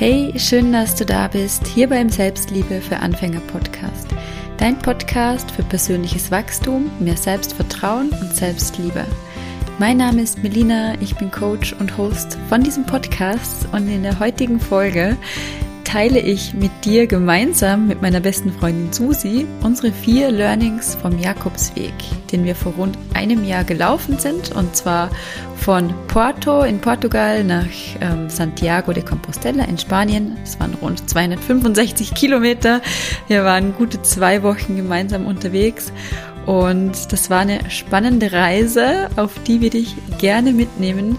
Hey, schön, dass du da bist, hier beim Selbstliebe für Anfänger Podcast. Dein Podcast für persönliches Wachstum, mehr Selbstvertrauen und Selbstliebe. Mein Name ist Melina, ich bin Coach und Host von diesem Podcast und in der heutigen Folge teile ich mit dir gemeinsam mit meiner besten Freundin Susi unsere vier Learnings vom Jakobsweg, den wir vor rund einem Jahr gelaufen sind und zwar von Porto in Portugal nach ähm, Santiago de Compostela in Spanien. Es waren rund 265 Kilometer. Wir waren gute zwei Wochen gemeinsam unterwegs und das war eine spannende Reise, auf die wir dich gerne mitnehmen.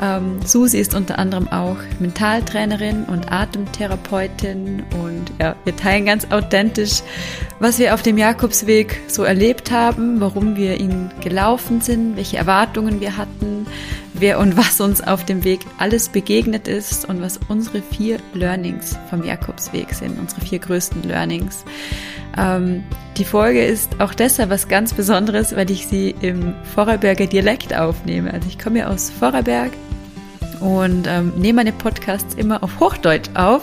Ähm, Susi ist unter anderem auch Mentaltrainerin und Atemtherapeutin und ja, wir teilen ganz authentisch, was wir auf dem Jakobsweg so erlebt haben, warum wir ihn gelaufen sind, welche Erwartungen wir hatten, wer und was uns auf dem Weg alles begegnet ist und was unsere vier Learnings vom Jakobsweg sind, unsere vier größten Learnings. Ähm, die Folge ist auch deshalb was ganz Besonderes, weil ich sie im Vorarlberger Dialekt aufnehme. Also ich komme ja aus Vorarlberg und ähm, nehme meine Podcasts immer auf Hochdeutsch auf,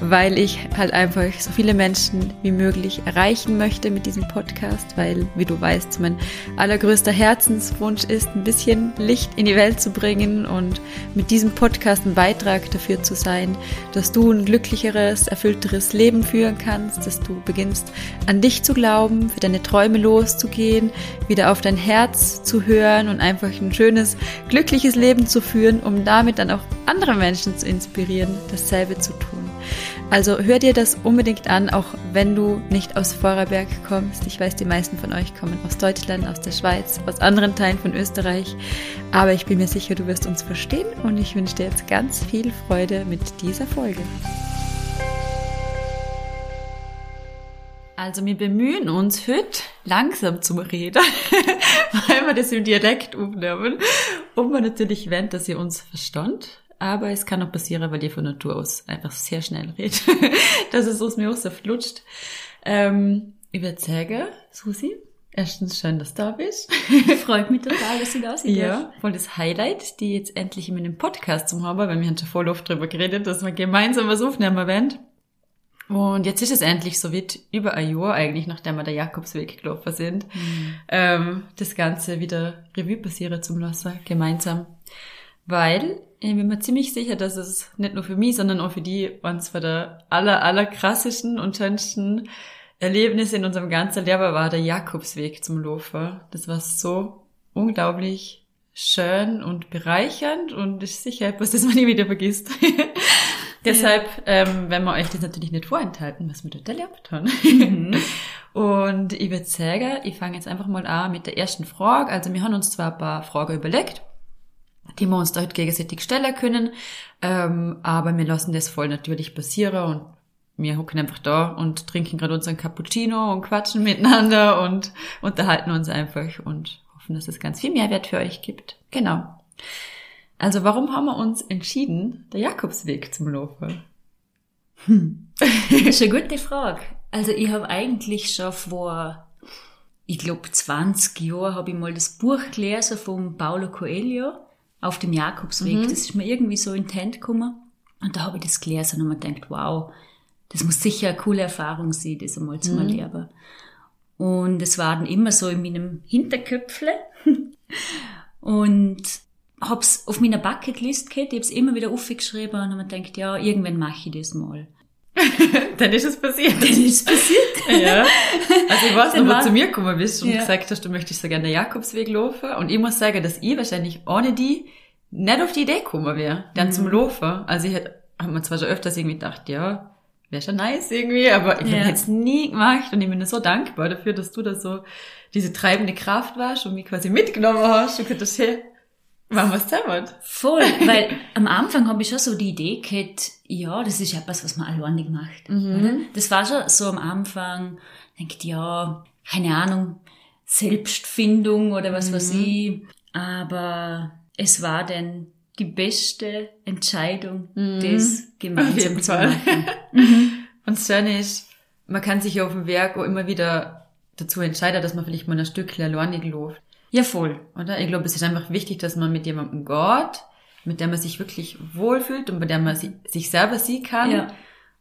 weil ich halt einfach so viele Menschen wie möglich erreichen möchte mit diesem Podcast, weil, wie du weißt, mein allergrößter Herzenswunsch ist, ein bisschen Licht in die Welt zu bringen und mit diesem Podcast ein Beitrag dafür zu sein, dass du ein glücklicheres, erfüllteres Leben führen kannst, dass du beginnst an dich zu glauben, für deine Träume loszugehen, wieder auf dein Herz zu hören und einfach ein schönes, glückliches Leben zu führen, um damit dann auch andere Menschen zu inspirieren, dasselbe zu tun. Also hör dir das unbedingt an, auch wenn du nicht aus Vorarlberg kommst. Ich weiß, die meisten von euch kommen aus Deutschland, aus der Schweiz, aus anderen Teilen von Österreich. Aber ich bin mir sicher, du wirst uns verstehen und ich wünsche dir jetzt ganz viel Freude mit dieser Folge. Also wir bemühen uns heute langsam zum Reden, weil wir das im Dialekt aufnehmen und man natürlich wendet, dass ihr uns verstand aber es kann auch passieren, weil ihr von Natur aus einfach sehr schnell redet, dass es aus mir auch so flutscht. Ähm, ich würde sagen, Susi, erstens schön, dass du da bist. Freut mich total, dass du da bist. Ja, voll das Highlight, die jetzt endlich in meinem Podcast zum haben, weil wir haben schon voll oft drüber geredet, dass wir gemeinsam was aufnehmen wollen. Und jetzt ist es endlich so weit, über ein Jahr eigentlich, nachdem wir der Jakobsweg gelaufen sind, mhm. ähm, das Ganze wieder Revue passieren zum lassen, gemeinsam. Weil ich bin mir ziemlich sicher, dass es nicht nur für mich, sondern auch für die uns von der aller, aller krassesten und schönsten Erlebnisse in unserem ganzen Leben war der Jakobsweg zum Laufen. Das war so unglaublich schön und bereichernd und ist sicher etwas, das man nie wieder vergisst. Deshalb ähm, werden wir euch das natürlich nicht vorenthalten, was wir dort erlebt haben. Mhm. und ich würde sagen, ich fange jetzt einfach mal an mit der ersten Frage. Also wir haben uns zwar ein paar Fragen überlegt, die wir uns dort gegenseitig stellen können. Ähm, aber wir lassen das voll natürlich passieren und wir hocken einfach da und trinken gerade unseren Cappuccino und quatschen miteinander und unterhalten uns einfach und hoffen, dass es ganz viel Mehrwert für euch gibt. Genau. Also warum haben wir uns entschieden, der Jakobsweg zum Laufen? Hm. Das ist eine gute Frage. Also ich habe eigentlich schon vor, ich glaube 20 Jahren, habe ich mal das Buch gelesen von Paulo Coelho auf dem Jakobsweg. Mhm. Das ist mir irgendwie so in die gekommen. Und da habe ich das gelesen und mir gedacht, wow, das muss sicher eine coole Erfahrung sein, das einmal zu mhm. erleben. Und es war dann immer so in meinem Hinterköpfle. und hab's auf meiner Bucketlist gehabt, ich hab's immer wieder aufgeschrieben und habe mir gedacht, ja, irgendwann mache ich das mal. dann ist es passiert. Dann ist es passiert. ja. Also ich weiß noch, wo du zu mir gekommen bist und ja. gesagt hast, du möchtest so gerne den Jakobsweg laufen. Und ich muss sagen, dass ich wahrscheinlich ohne die nicht auf die Idee gekommen wäre, dann mhm. zum Laufen. Also ich hätte, hab mir zwar schon öfters irgendwie gedacht, ja, wäre schon nice irgendwie, aber ich ja. hätte es nie gemacht und ich bin so dankbar dafür, dass du da so diese treibende Kraft warst und mich quasi mitgenommen hast und gesagt hast, hey, Machen wir es. Voll, weil am Anfang habe ich schon so die Idee gehabt, ja, das ist etwas, was man alleinig macht. Mhm. Das war schon so am Anfang, denkt ja, keine Ahnung, Selbstfindung oder was mhm. weiß ich. Aber es war dann die beste Entscheidung, mhm. das gemeinsam zu machen. Mhm. Und das Schöne ist, man kann sich auf dem Werk auch immer wieder dazu entscheiden, dass man vielleicht mal ein Stückchen alleinig läuft. Ja, voll. Oder? Ich glaube, es ist einfach wichtig, dass man mit jemandem geht, mit der man sich wirklich wohlfühlt und bei der man si sich selber sehen kann. Ja.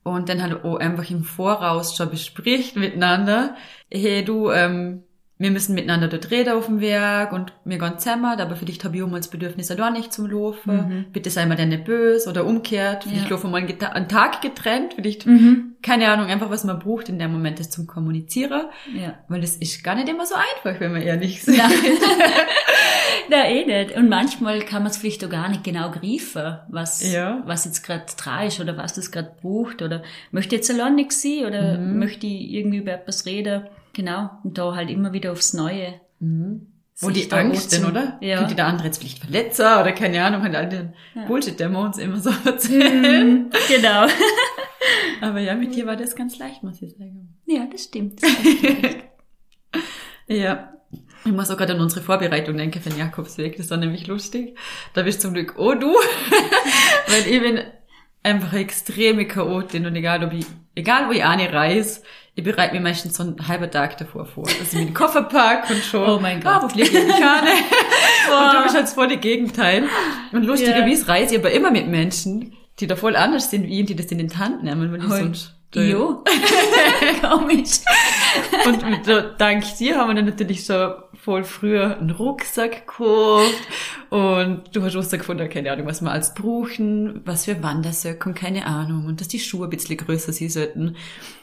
Und dann halt auch einfach im Voraus schon bespricht miteinander, hey du, ähm, wir müssen miteinander dort reden auf dem Werk und wir gehen zusammen, aber vielleicht habe ich auch mal das Bedürfnis, da nicht zum Laufen. Mhm. Bitte sei mal dann nicht böse oder umgekehrt. Vielleicht Ja. laufen wir mal einen, einen Tag getrennt, vielleicht, Mhm. keine Ahnung, einfach was man braucht in dem Moment, das zum Kommunizieren. Ja. Weil das ist gar nicht immer so einfach, wenn wir ehrlich sind. Nein. Na, eh nicht. Und manchmal kann man es vielleicht auch gar nicht genau greifen, was, Ja. was jetzt gerade ist oder was das gerade braucht oder möchte jetzt allein nichts sein oder Mhm. möchte ich irgendwie über etwas reden. Genau. Und da halt immer wieder aufs Neue. Wo sich die Angst denn, oder? Ja. Könnte der andere jetzt vielleicht verletzen oder keine Ahnung, halt all den Bullshit, der wir uns immer so erzählen. Genau. Aber ja, mit dir war das ganz leicht, muss ich sagen. Ja, das stimmt. Ja. Ich muss auch gerade an unsere Vorbereitung denken für den Jakobsweg. Das war nämlich lustig. Da bist zum Glück oh du. Weil ich bin einfach extreme Chaotin und egal ob ich, egal wo ich eine reise, ich bereite mir meistens so einen halben Tag davor vor. Dass ich mir den Koffer pack und schon, Oh mein Gott. wo fliege ich die Kahne? Und da ist halt das volle Gegenteil. Und lustigerweise reise ich aber immer mit Menschen, die da voll anders sind wie ich, die das in den Hand nehmen, weil ich Hoi. sonst Jo. Komisch. Und der- dank dir haben wir dann natürlich schon voll früher einen Rucksack gekauft. Und du hast so gefunden, keine Ahnung, was wir als brauchen, was für Wandersöcke und keine Ahnung. Und dass die Schuhe ein bisschen größer sein sollten.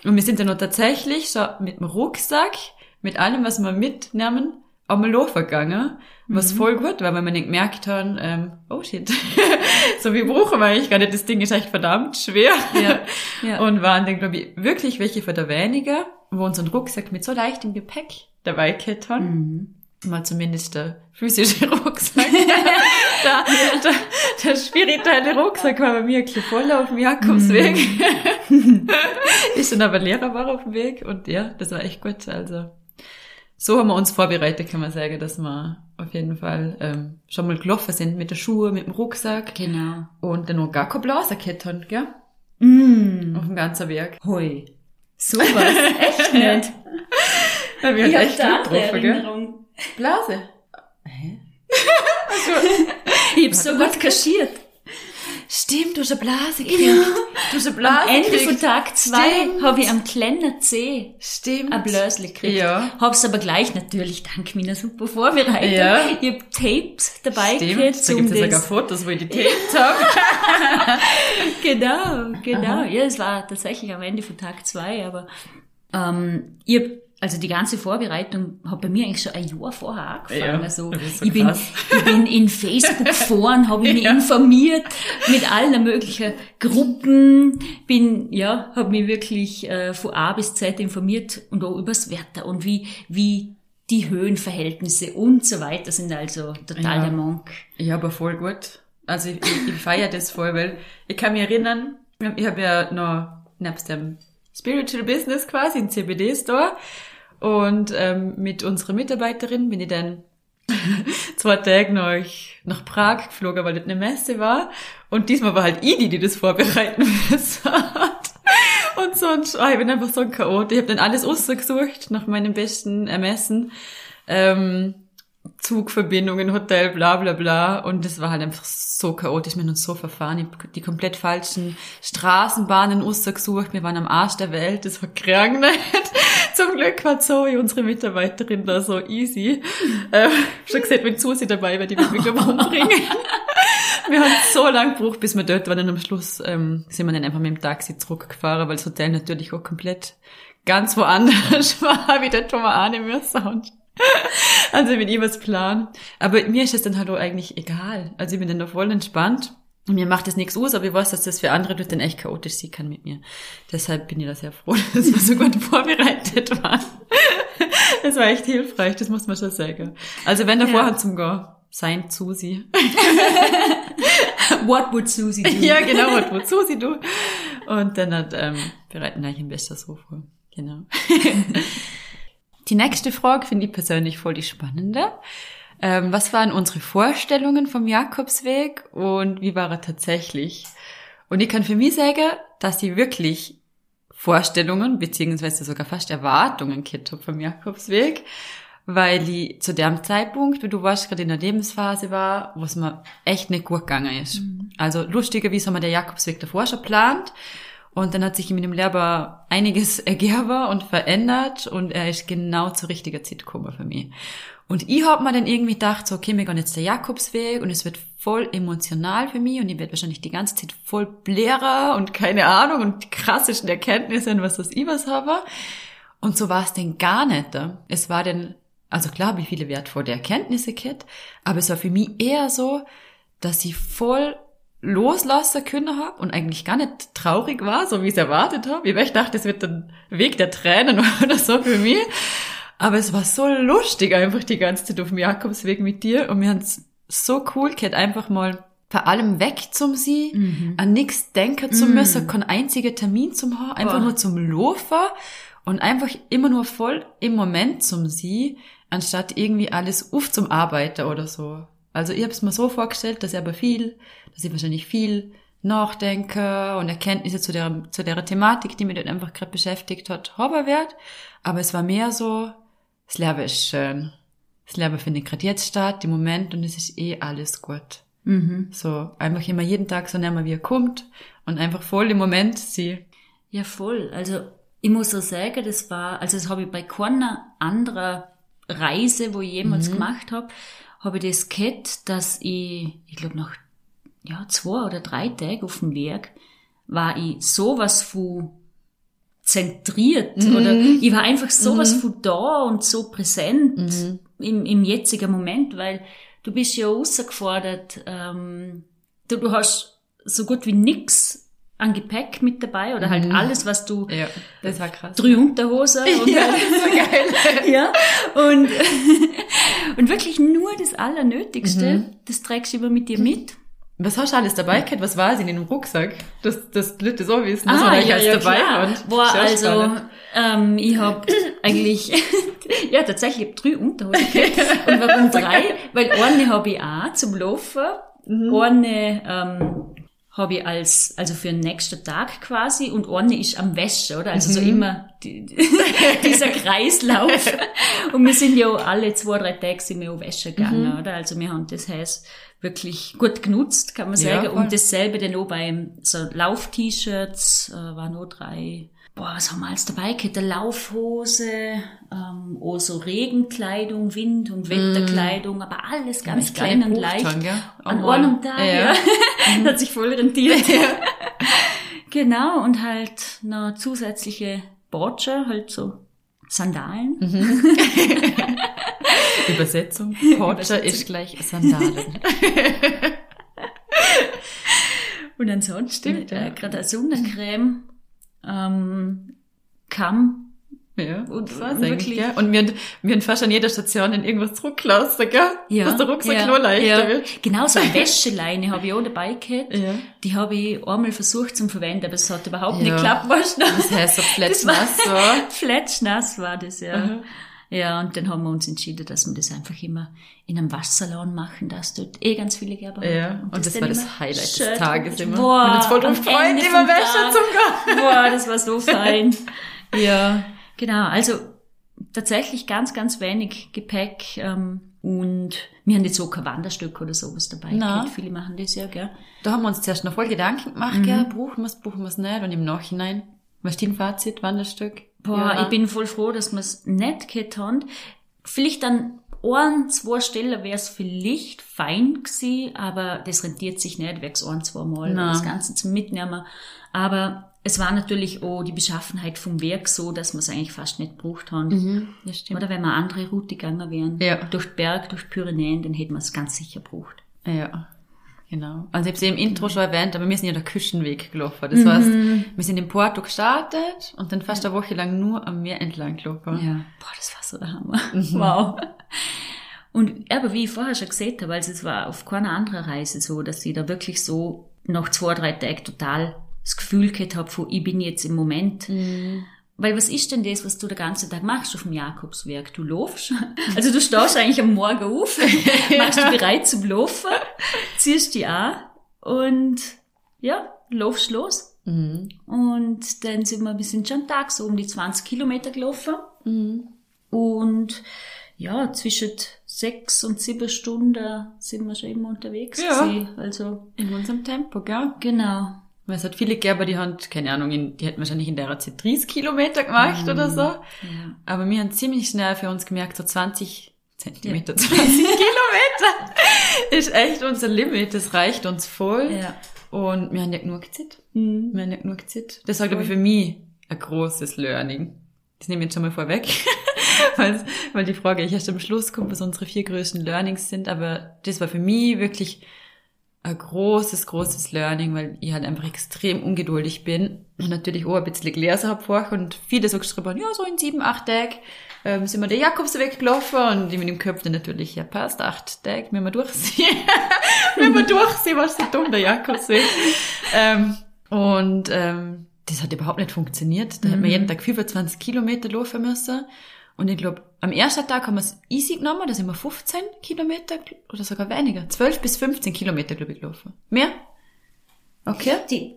Und wir sind dann noch tatsächlich schon mit dem Rucksack, mit allem, was wir mitnehmen, einmal laufen gegangen. Was voll gut war, weil wir dann gemerkt haben, ähm, oh shit, so wie brauchen wir eigentlich gar nicht. Das Ding ist echt verdammt schwer. Ja, ja. Und waren dann, glaube ich, wirklich welche von der weniger, wo uns ein Rucksack mit so leichtem Gepäck dabei gehabt haben. Mal zumindest der physische Rucksack. der, der, der spirituelle Rucksack war bei mir ein bisschen voll auf dem Jakobsweg. ist dann aber leerer war auf dem Weg und ja, das war echt gut. Also so haben wir uns vorbereitet, kann man sagen, dass wir auf jeden Fall ähm, schon mal gelaufen sind mit der Schuhe, mit dem Rucksack Genau. und dann noch gar keine Blase gehabt haben, gell? Mm. Auf dem ganzen Weg. Hui. Sowas. Echt nicht. Ja, wir haben Ich echt hab Glück da getroffen, gell? Blase. Hä? Ich hab's so gut kaschiert. Stimmt, du hast eine Blase gekriegt. Du hast eine Blase Ende von gekriegt. Tag zwei Stimmt. habe ich am kleinen C Stimmt. ein Blösli gekriegt. Ja. Hab's aber gleich natürlich dank meiner super vorbereitet. Ja. Ich hab Tapes dabei Stimmt. gehabt, Da um gibt es sogar. Fotos, wo ich die taped habe. Genau, genau. Ja, es war tatsächlich am Ende von Tag zwei, aber ähm, ich hab, also die ganze Vorbereitung hat bei mir eigentlich schon ein Jahr vorher angefangen. Ja, also so ich, bin, ich bin in Facebook-Foren, habe ich mich Ja. informiert mit allen möglichen Gruppen, bin, ja, habe mich wirklich äh, von A bis Z informiert und auch übers Wetter und wie, wie die Höhenverhältnisse und so weiter sind also total Ja. der Monk. Ja, aber voll gut. Also ich, ich, ich feiere das voll, weil ich kann mich erinnern, ich habe ja noch nebst dem Spiritual Business quasi einen CBD-Store und ähm, mit unserer Mitarbeiterin bin ich dann zwei Tage nach, nach Prag geflogen, weil das eine Messe war. Und diesmal war halt ich die, die das vorbereiten müssen. Und sonst, ah, ich bin einfach so ein Chaot. Ich habe dann alles ausgesucht nach meinem besten Ermessen. Ähm, Zugverbindungen, Hotel, bla bla bla. Und das war halt einfach so chaotisch. Wir haben uns so verfahren. Ich die komplett falschen Straßenbahnen ausgesucht. Wir waren am Arsch der Welt. Das hat geregnet. Zum Glück war Zoe, unsere Mitarbeiterin, da so easy. Äh, schon gesagt, wenn Susi dabei wäre, die würde mich umbringen. Wir haben so lange gebraucht, bis wir dort waren. Und am Schluss ähm, sind wir dann einfach mit dem Taxi zurückgefahren, weil das Hotel natürlich auch komplett ganz woanders war, wie der Thomas ahnen müssen. Also mit ihm was Plan. Aber mir ist das dann halt auch eigentlich egal. Also ich bin dann da voll entspannt. Und mir macht das nichts aus, aber ich weiß, dass das für andere Leute dann echt chaotisch sein kann mit mir. Deshalb bin ich da sehr froh, dass wir so gut vorbereitet waren. Das war echt hilfreich, das muss man schon sagen. Also wenn der Ja. Vorhang zum Gehen, sein Susi. What would Susie do? Ja, genau, was wozu sie du. Und dann hat, ähm, bereiten wir eigentlich ein besser so vor. Genau. Die nächste Frage finde ich persönlich voll die spannende. Ähm, was waren unsere Vorstellungen vom Jakobsweg und wie war er tatsächlich? Und ich kann für mich sagen, dass ich wirklich Vorstellungen, beziehungsweise sogar fast Erwartungen gehabt habe vom Jakobsweg. weil ich zu dem Zeitpunkt, wie du warst, gerade in der Lebensphase war, wo es mir echt nicht gut gegangen ist. Mhm. Also lustigerweise haben wir der Jakobsweg davor schon geplant und dann hat sich mit dem Lehrer einiges ergeben und verändert und er ist genau zur richtigen Zeit gekommen für mich. Und ich hab mir dann irgendwie gedacht, so, okay, wir gehen jetzt der Jakobsweg und es wird voll emotional für mich und ich werde wahrscheinlich die ganze Zeit voll blärer und keine Ahnung und die krassesten Erkenntnisse, was das ich was habe. Und so war es denn gar nicht. Es war denn, also klar, wie viele wertvolle Erkenntnisse gehabt, aber es war für mich eher so, dass ich voll loslassen können habe und eigentlich gar nicht traurig war, so wie ich es erwartet habe. Ich dachte, es wird ein Weg der Tränen oder so für mich. Aber es war so lustig einfach die ganze Zeit auf dem Jakobsweg mit dir und wir haben es so cool gehabt, einfach mal vor allem weg zum Sie, mhm. an nichts denken zu müssen, mhm. keinen einzigen Termin zum haben, einfach Boah. nur zum Laufen und einfach immer nur voll im Moment zum Sie, anstatt irgendwie alles auf zum Arbeiten oder so. Also ich habe es mir so vorgestellt, dass ich aber viel, dass ich wahrscheinlich viel nachdenke und Erkenntnisse zu der, zu der Thematik, die mich dort einfach gerade beschäftigt hat, haben wird. Aber es war mehr so, das Leben ist schön. Das Leben findet gerade jetzt statt, im Moment, und es ist eh alles gut. Mhm. So, einfach immer jeden Tag so nehmen, wie er kommt und einfach voll im Moment sie. Ja, voll. Also ich muss auch sagen, das war, also das habe ich bei keiner anderen Reise, wo ich jemals mhm. gemacht habe, habe ich das gehabt, dass ich, ich glaube nach ja, zwei oder drei Tagen auf dem Weg, war ich sowas von zentriert mhm. oder ich war einfach sowas mhm. von da und so präsent mhm. im, im jetzigen Moment, weil du bist ja rausgefordert, ähm, du, du hast so gut wie nix an Gepäck mit dabei oder halt mhm. alles, was du. Ja, das war krass. Drei Unterhose und ja, halt, das war geil. ja, und, und wirklich nur das Allernötigste, mhm. das trägst du immer mit dir mit. Was hast du alles dabei gehabt? Was war es in dem Rucksack? Das, das Leute so wissen, was ah, war ja, ja, dabei klar. und Boah, also, ähm, ich hab eigentlich, ja, tatsächlich, ich hab drei Unterhosen gehabt. Und warum drei? Weil eine habe ich auch zum Laufen, mhm. eine, ähm, habe ich als, also für den nächsten Tag quasi und eine ist am Wäsche, oder? Also mhm. so immer die, dieser Kreislauf. und wir sind ja alle zwei, drei Tage sind wir auch Wäsche gegangen, mhm. oder? Also wir haben das heißt wirklich gut genutzt, kann man sagen. Ja, und dasselbe dann auch beim so Lauf-T-Shirts, äh, waren nur drei boah, was haben wir alles dabei gehabt? Eine Laufhose, ähm, auch so Regenkleidung, Wind- und Wetterkleidung, mm. aber alles ganz klein und leicht. Ja? An einem Tag, ja. ja. das hat sich voll rentiert. Ja. genau, und halt noch zusätzliche Borcher, halt so Sandalen. Mhm. Übersetzung. Borcher ist gleich Sandalen. und ansonsten, äh, gerade eine Sonnencreme ähm, Kamm. Ja, und war's wirklich. Ja. Und wir, haben fast an jeder Station in irgendwas zurückgelassen, gell? Ja. Dass der Rucksack ja, nur leichter ja. wird. Genau, so eine Wäscheleine habe ich auch dabei gehabt. Ja. Die habe ich einmal versucht zu verwenden, aber es hat überhaupt ja. nicht geklappt, weißt du? Das heißt so fletschnass war. fletschnass war das, ja. Mhm. Ja, und dann haben wir uns entschieden, dass wir das einfach immer in einem Waschsalon machen, dass dort eh ganz viele Gerber. Ja, und, und das, das war das Highlight des Tages immer. Boah, wir uns voll gefreut, immer Wäsche zum Gehen. Boah, das war so fein. ja, genau. Also tatsächlich ganz, ganz wenig Gepäck. Ähm, und wir haben jetzt so kein Wanderstück oder sowas dabei. Na. Viele machen das ja, gell? Da haben wir uns zuerst noch voll Gedanken gemacht, mhm. gell? Buchen wir es, buchen wir es nicht? Und im Nachhinein, was ist dein Fazit, Wanderstück? Boah, ja. ich bin voll froh, dass wir es nicht gehabt haben. Vielleicht an ein, zwei Stellen wäre es vielleicht fein gewesen, aber das rentiert sich nicht, wächst ein, zwei Mal Nein. das Ganze zum Mitnehmen. Aber es war natürlich auch die Beschaffenheit vom Werk so, dass wir es eigentlich fast nicht gebraucht haben. Mhm, das stimmt. Oder wenn wir andere Route gegangen wären, ja. durch Berg, durch Pyrenäen, dann hätten wir es ganz sicher gebraucht. Ja. Genau. Also ich habe sie im Intro schon erwähnt, aber wir sind ja der Küstenweg gelaufen. Das mhm. heißt, wir sind in Porto gestartet und dann fast eine Woche lang nur am Meer entlang gelaufen. Ja. Boah, das war so der Hammer. Mhm. Wow. Und aber wie ich vorher schon gesagt habe, also es war auf keiner anderen Reise so, dass ich da wirklich so nach zwei, drei Tagen total das Gefühl gehabt habe, von ich bin jetzt im Moment mhm. Weil was ist denn das, was du den ganzen Tag machst auf dem Jakobswerk? Du laufst. Also du stehst eigentlich am Morgen auf, machst dich bereit zum Laufen, ziehst dich an und ja, laufst los. Mhm. Und dann sind wir, wir sind schon Tag so um die 20 Kilometer gelaufen. Mhm. Und ja, zwischen sechs und sieben Stunden sind wir schon immer unterwegs Ja. gewesen. Also, In unserem Tempo, gell? genau. Weil es hat viele Gerber, die haben, keine Ahnung, in, die hätten wahrscheinlich in der Zeit 30 Kilometer gemacht oder so. Ja. Aber wir haben ziemlich schnell für uns gemerkt, so 20 Zentimeter, 20 Kilometer ist echt unser Limit. Das reicht uns voll. Ja. Und wir haben ja genug Zeit. Mhm. Wir haben ja genug Zeit. Das war, glaube ich, für mich ein großes Learning. Das nehme ich jetzt schon mal vorweg. weil, weil die Frage ich erst am Schluss kommt, was unsere vier größten Learnings sind. Aber das war für mich wirklich ein großes, großes Learning, weil ich halt einfach extrem ungeduldig bin und natürlich auch ein bisschen gelesen habe vorher und viele so geschrieben haben, ja, so in sieben, acht Tagen ähm, sind wir der Jakobsweg gelaufen und ich mit dem Köpf dann natürlich, ja passt, acht Tage, wenn wir durchsehen. wenn wir durchsehen, was so dumm, der Jakobsweg. ähm, und ähm, das hat überhaupt nicht funktioniert. Da hätten wir jeden Tag 25 Kilometer laufen müssen. Und ich glaube, am ersten Tag haben wir es easy genommen, da sind wir 15 Kilometer oder sogar weniger. 12 bis 15 Kilometer, glaube ich, gelaufen. Mehr? Okay. Die,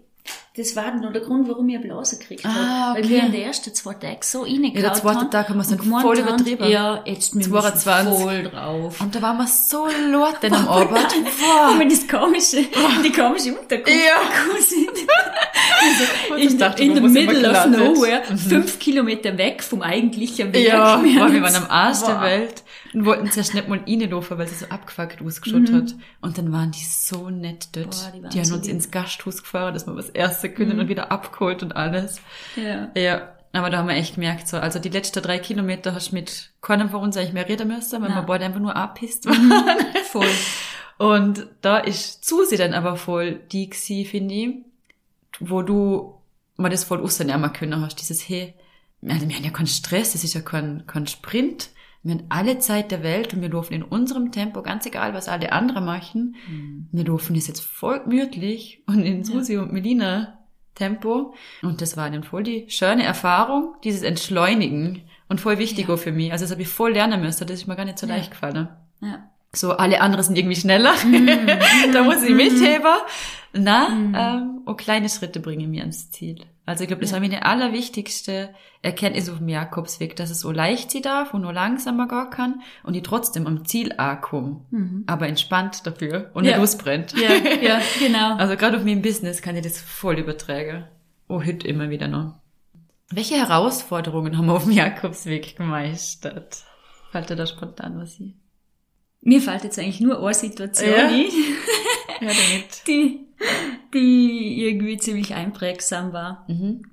das war noch der Grund, warum ich eine Blase gekriegt Ah, habe. Weil okay. wir in den ersten zwei Tagen so reingehauen Ja, der zweite Tag haben wir es dann voll übertrieben. Ja, jetzt müssen wir 22. voll drauf. Und da waren wir so laut dann am Abend. Boah. Und das komische, die komische Unterkunft Ja. Und In, ich dachte, in the middle of nowhere, fünf Kilometer weg vom eigentlichen Weg. Ja, boah, wir waren am Arsch der. Welt und wollten zuerst nicht mal reinlaufen, weil sie so abgefuckt ausgeschaut hat. Und dann waren die so nett dort. Boah, die die haben so uns lieb. ins Gasthaus gefahren, dass wir was Erste können und wieder abgeholt und alles. Ja. Ja, aber da haben wir echt gemerkt, so, also die letzten drei Kilometer hast du mit keinem von uns eigentlich mehr reden müssen, weil Nein. wir beide einfach nur abpisst waren. Voll. Und da ist Susi dann aber voll die gsi, finde ich, wo du mal das voll rausnehmen können hast, dieses, hey, wir haben ja keinen Stress, das ist ja kein, kein Sprint, wir haben alle Zeit der Welt und wir laufen in unserem Tempo, ganz egal, was alle anderen machen. Wir laufen das jetzt voll gemütlich und in Susi und Melina Tempo. Und das war dann voll die schöne Erfahrung, dieses Entschleunigen und voll wichtig auch für mich. Also das habe ich voll lernen müssen, das ist mir gar nicht so Ja. leicht gefallen. Ja. So, alle anderen sind irgendwie schneller. da muss ich mitheben. Na, ähm, und kleine Schritte bringen mir ans Ziel. Also ich glaube, das war meine allerwichtigste Erkenntnis auf dem Jakobsweg, dass es so leicht sie darf und nur langsamer gar kann und die trotzdem am Ziel ankommen. Aber entspannt dafür und Ja. nicht losbrennt. Ja, ja, genau. Also gerade auf meinem Business kann ich das voll übertragen. Oh, heute immer wieder noch. Welche Herausforderungen haben wir auf dem Jakobsweg gemeistert? Fällt dir da spontan was ein? Mir fällt jetzt eigentlich nur eine Situation Ja. ein, Ja, die, die irgendwie ziemlich einprägsam war, Mhm.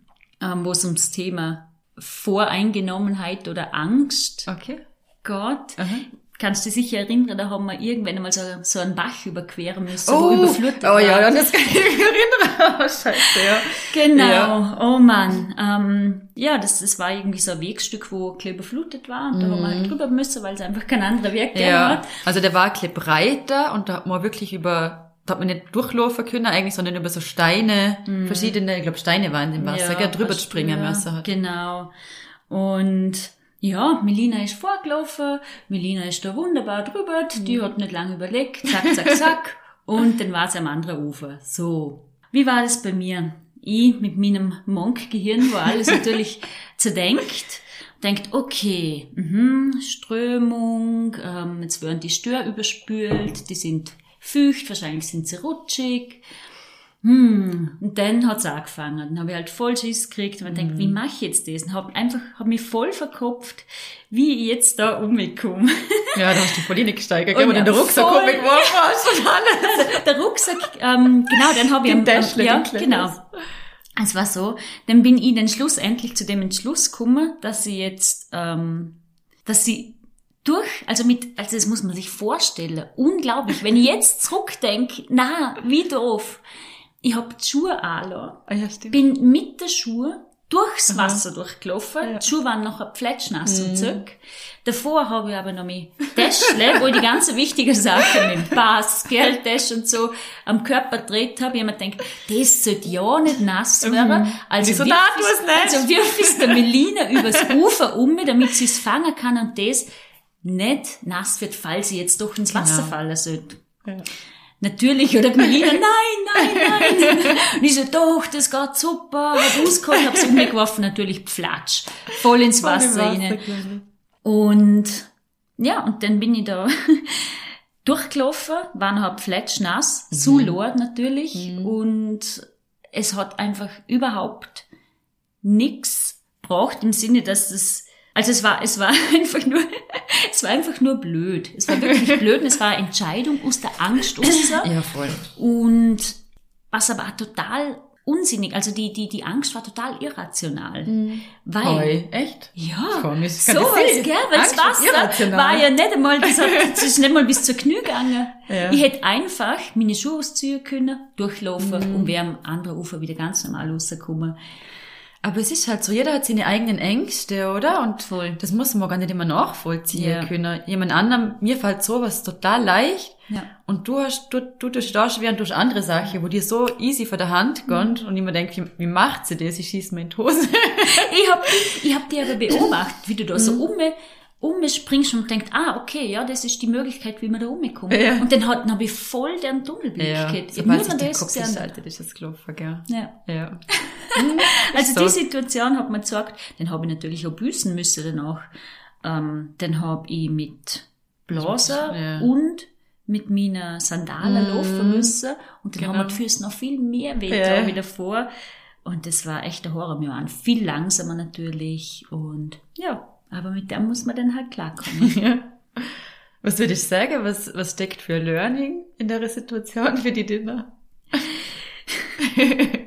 ähm, wo es ums Thema Voreingenommenheit oder Angst Okay. geht. Aha. Kannst du dich sicher erinnern, da haben wir irgendwann einmal so, so einen Bach überqueren müssen, Oh, wo überflutet oh war. ja, das kann ich mich erinnern. Oh, scheiße, ja. Genau, Ja. oh Mann. Ähm, ja, das, das war irgendwie so ein Wegstück, wo gleich überflutet war und da haben wir halt drüber müssen, weil es einfach kein anderer Weg gegeben Mhm. Ja, hat. also der war ein bisschen breiter und da hat man wirklich über, da hat man nicht durchlaufen können eigentlich, sondern über so Steine, verschiedene, ich glaube Steine waren im Wasser, gell, drüber springen ja, müssen hat. Genau. Und ja, Melina ist vorgelaufen, Melina ist da wunderbar drüber, Mhm. die hat nicht lange überlegt, zack, zack, zack, und dann war sie am anderen Ufer. So. Wie war das bei mir? Ich mit meinem Monk-Gehirn, wo alles natürlich zerdenkt, denkt, okay, mhm, Strömung, ähm, jetzt werden die Stör überspült, die sind feucht, wahrscheinlich sind sie rutschig. Hm, und dann hat's angefangen. Dann habe ich halt voll Schiss gekriegt und man denkt, wie mache ich jetzt das? Und habe einfach, habe mich voll verkopft, wie ich jetzt da umkomme. Ja, da hast du voll reingesteigert, Und gell, in ja, den Rucksack voll. rumgeworfen hast und alles. Der Rucksack, ähm, genau, dann habe ich Den am- Täschle, ja, den genau. Es war so, dann bin ich dann schlussendlich zu dem Entschluss gekommen, dass sie jetzt, ähm, dass sie durch, also mit, also das muss man sich vorstellen, unglaublich. Wenn ich jetzt zurückdenke, na, wie doof. Ich hab die Schuhe anlassen, Ah, ja, stimmt. bin mit den Schuhen durchs Aha. Wasser durchgelaufen. Ja. Mhm. Die Schuhe waren noch pfletschnass und zurück. Davor habe ich aber noch mein Täschle, wo ich die ganzen wichtigen Sachen mit Pass, Geldtasche und so am Körper gedreht habe. Ich habe mir gedacht, das sollte ja nicht nass werden. Also Wieso wirf nicht? Also wirf es der Melina übers Ufer um, damit sie es fangen kann und das nicht nass wird, falls sie jetzt doch ins Wasser Genau. fallen sollte. Ja. Natürlich, oder Melina, nein, nein, nein. Und ich so, doch, das geht super, hab ausgeholt, hab's umgeworfen, natürlich pflatsch, voll ins Wasser rein. Und ja, und dann bin ich da durchgelaufen, war noch halb fletschnass, mhm. zu Lord natürlich, mhm. und es hat einfach überhaupt nichts braucht im Sinne, dass es also es war, es war einfach nur, es war einfach nur blöd. Es war wirklich blöd und es war eine Entscheidung aus der Angst raus. Ja, voll. Und was aber total unsinnig, also die, die, die Angst war total irrational. Mhm. Weil. Hoi, echt? Ja. Komm, ich so was, gell? Weil das Wasser war ja nicht einmal, das, hat, das ist nicht mal bis zur Knie gegangen. Ja. Ich hätte einfach meine Schuhe ausziehen können, durchlaufen mhm. und wäre am anderen Ufer wieder ganz normal rausgekommen. Aber es ist halt so, jeder hat seine eigenen Ängste, oder? Und Voll. das muss man gar nicht immer nachvollziehen ja. können. Jemand anderem, mir fällt sowas total leicht. Ja. Und du hast, du, du, du stehst während durch andere Sachen, wo dir so easy vor der Hand geht mhm. und ich mir denke, wie, wie macht sie das? Ich schieße mir in die Hose. ich hab, ich hab dir aber beobachtet, wie du da mhm. so um umspringst und denkst, ah, okay, ja, das ist die Möglichkeit, wie man da rumkommt. Ja. Und dann, hat, dann habe ich voll den Tunnelblick ja, gehabt. So, nur man das gesehen. ist das gelaufen, gell? Ja. ja. also so. die Situation hat mir gesagt, dann habe ich natürlich auch büßen müssen danach. Ähm, dann habe ich mit Blaser ja. und mit meiner Sandalen mm. laufen müssen und dann genau. haben wir die Füße noch viel mehr weh ja. wie davor. Und das war echt der Horror. Wir waren viel langsamer natürlich und ja, aber mit dem muss man dann halt klarkommen. ja. Was würde ich sagen? Was, was steckt für Learning in der Situation für die Dinner?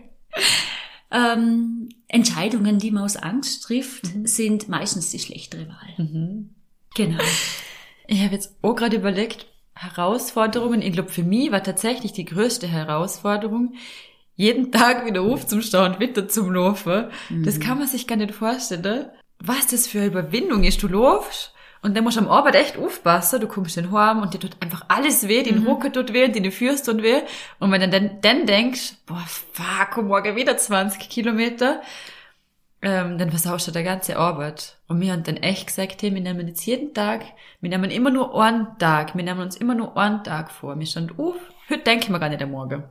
ähm, Entscheidungen, die man aus Angst trifft, mhm. sind meistens die schlechtere Wahl. Mhm. Genau. Ich habe jetzt auch gerade überlegt, Herausforderungen, ich glaube, für mich war tatsächlich die größte Herausforderung, jeden Tag wieder auf zum Stau wieder zum Laufen. Mhm. Das kann man sich gar nicht vorstellen was das für eine Überwindung ist. Du laufst und dann musst du am Arbeit echt aufpassen. Du kommst dann heim und dir tut einfach alles weh. Den mhm. Rücken tut weh, deine Füße tut weh. Und wenn du dann, dann denkst, boah, fuck, morgen wieder 20 Kilometer, ähm, dann versaust du der ganze Arbeit. Und wir haben dann echt gesagt, hey, wir nehmen jetzt jeden Tag, wir nehmen immer nur einen Tag, wir nehmen uns immer nur einen Tag vor. Wir standen auf, heute denken wir gar nicht am Morgen.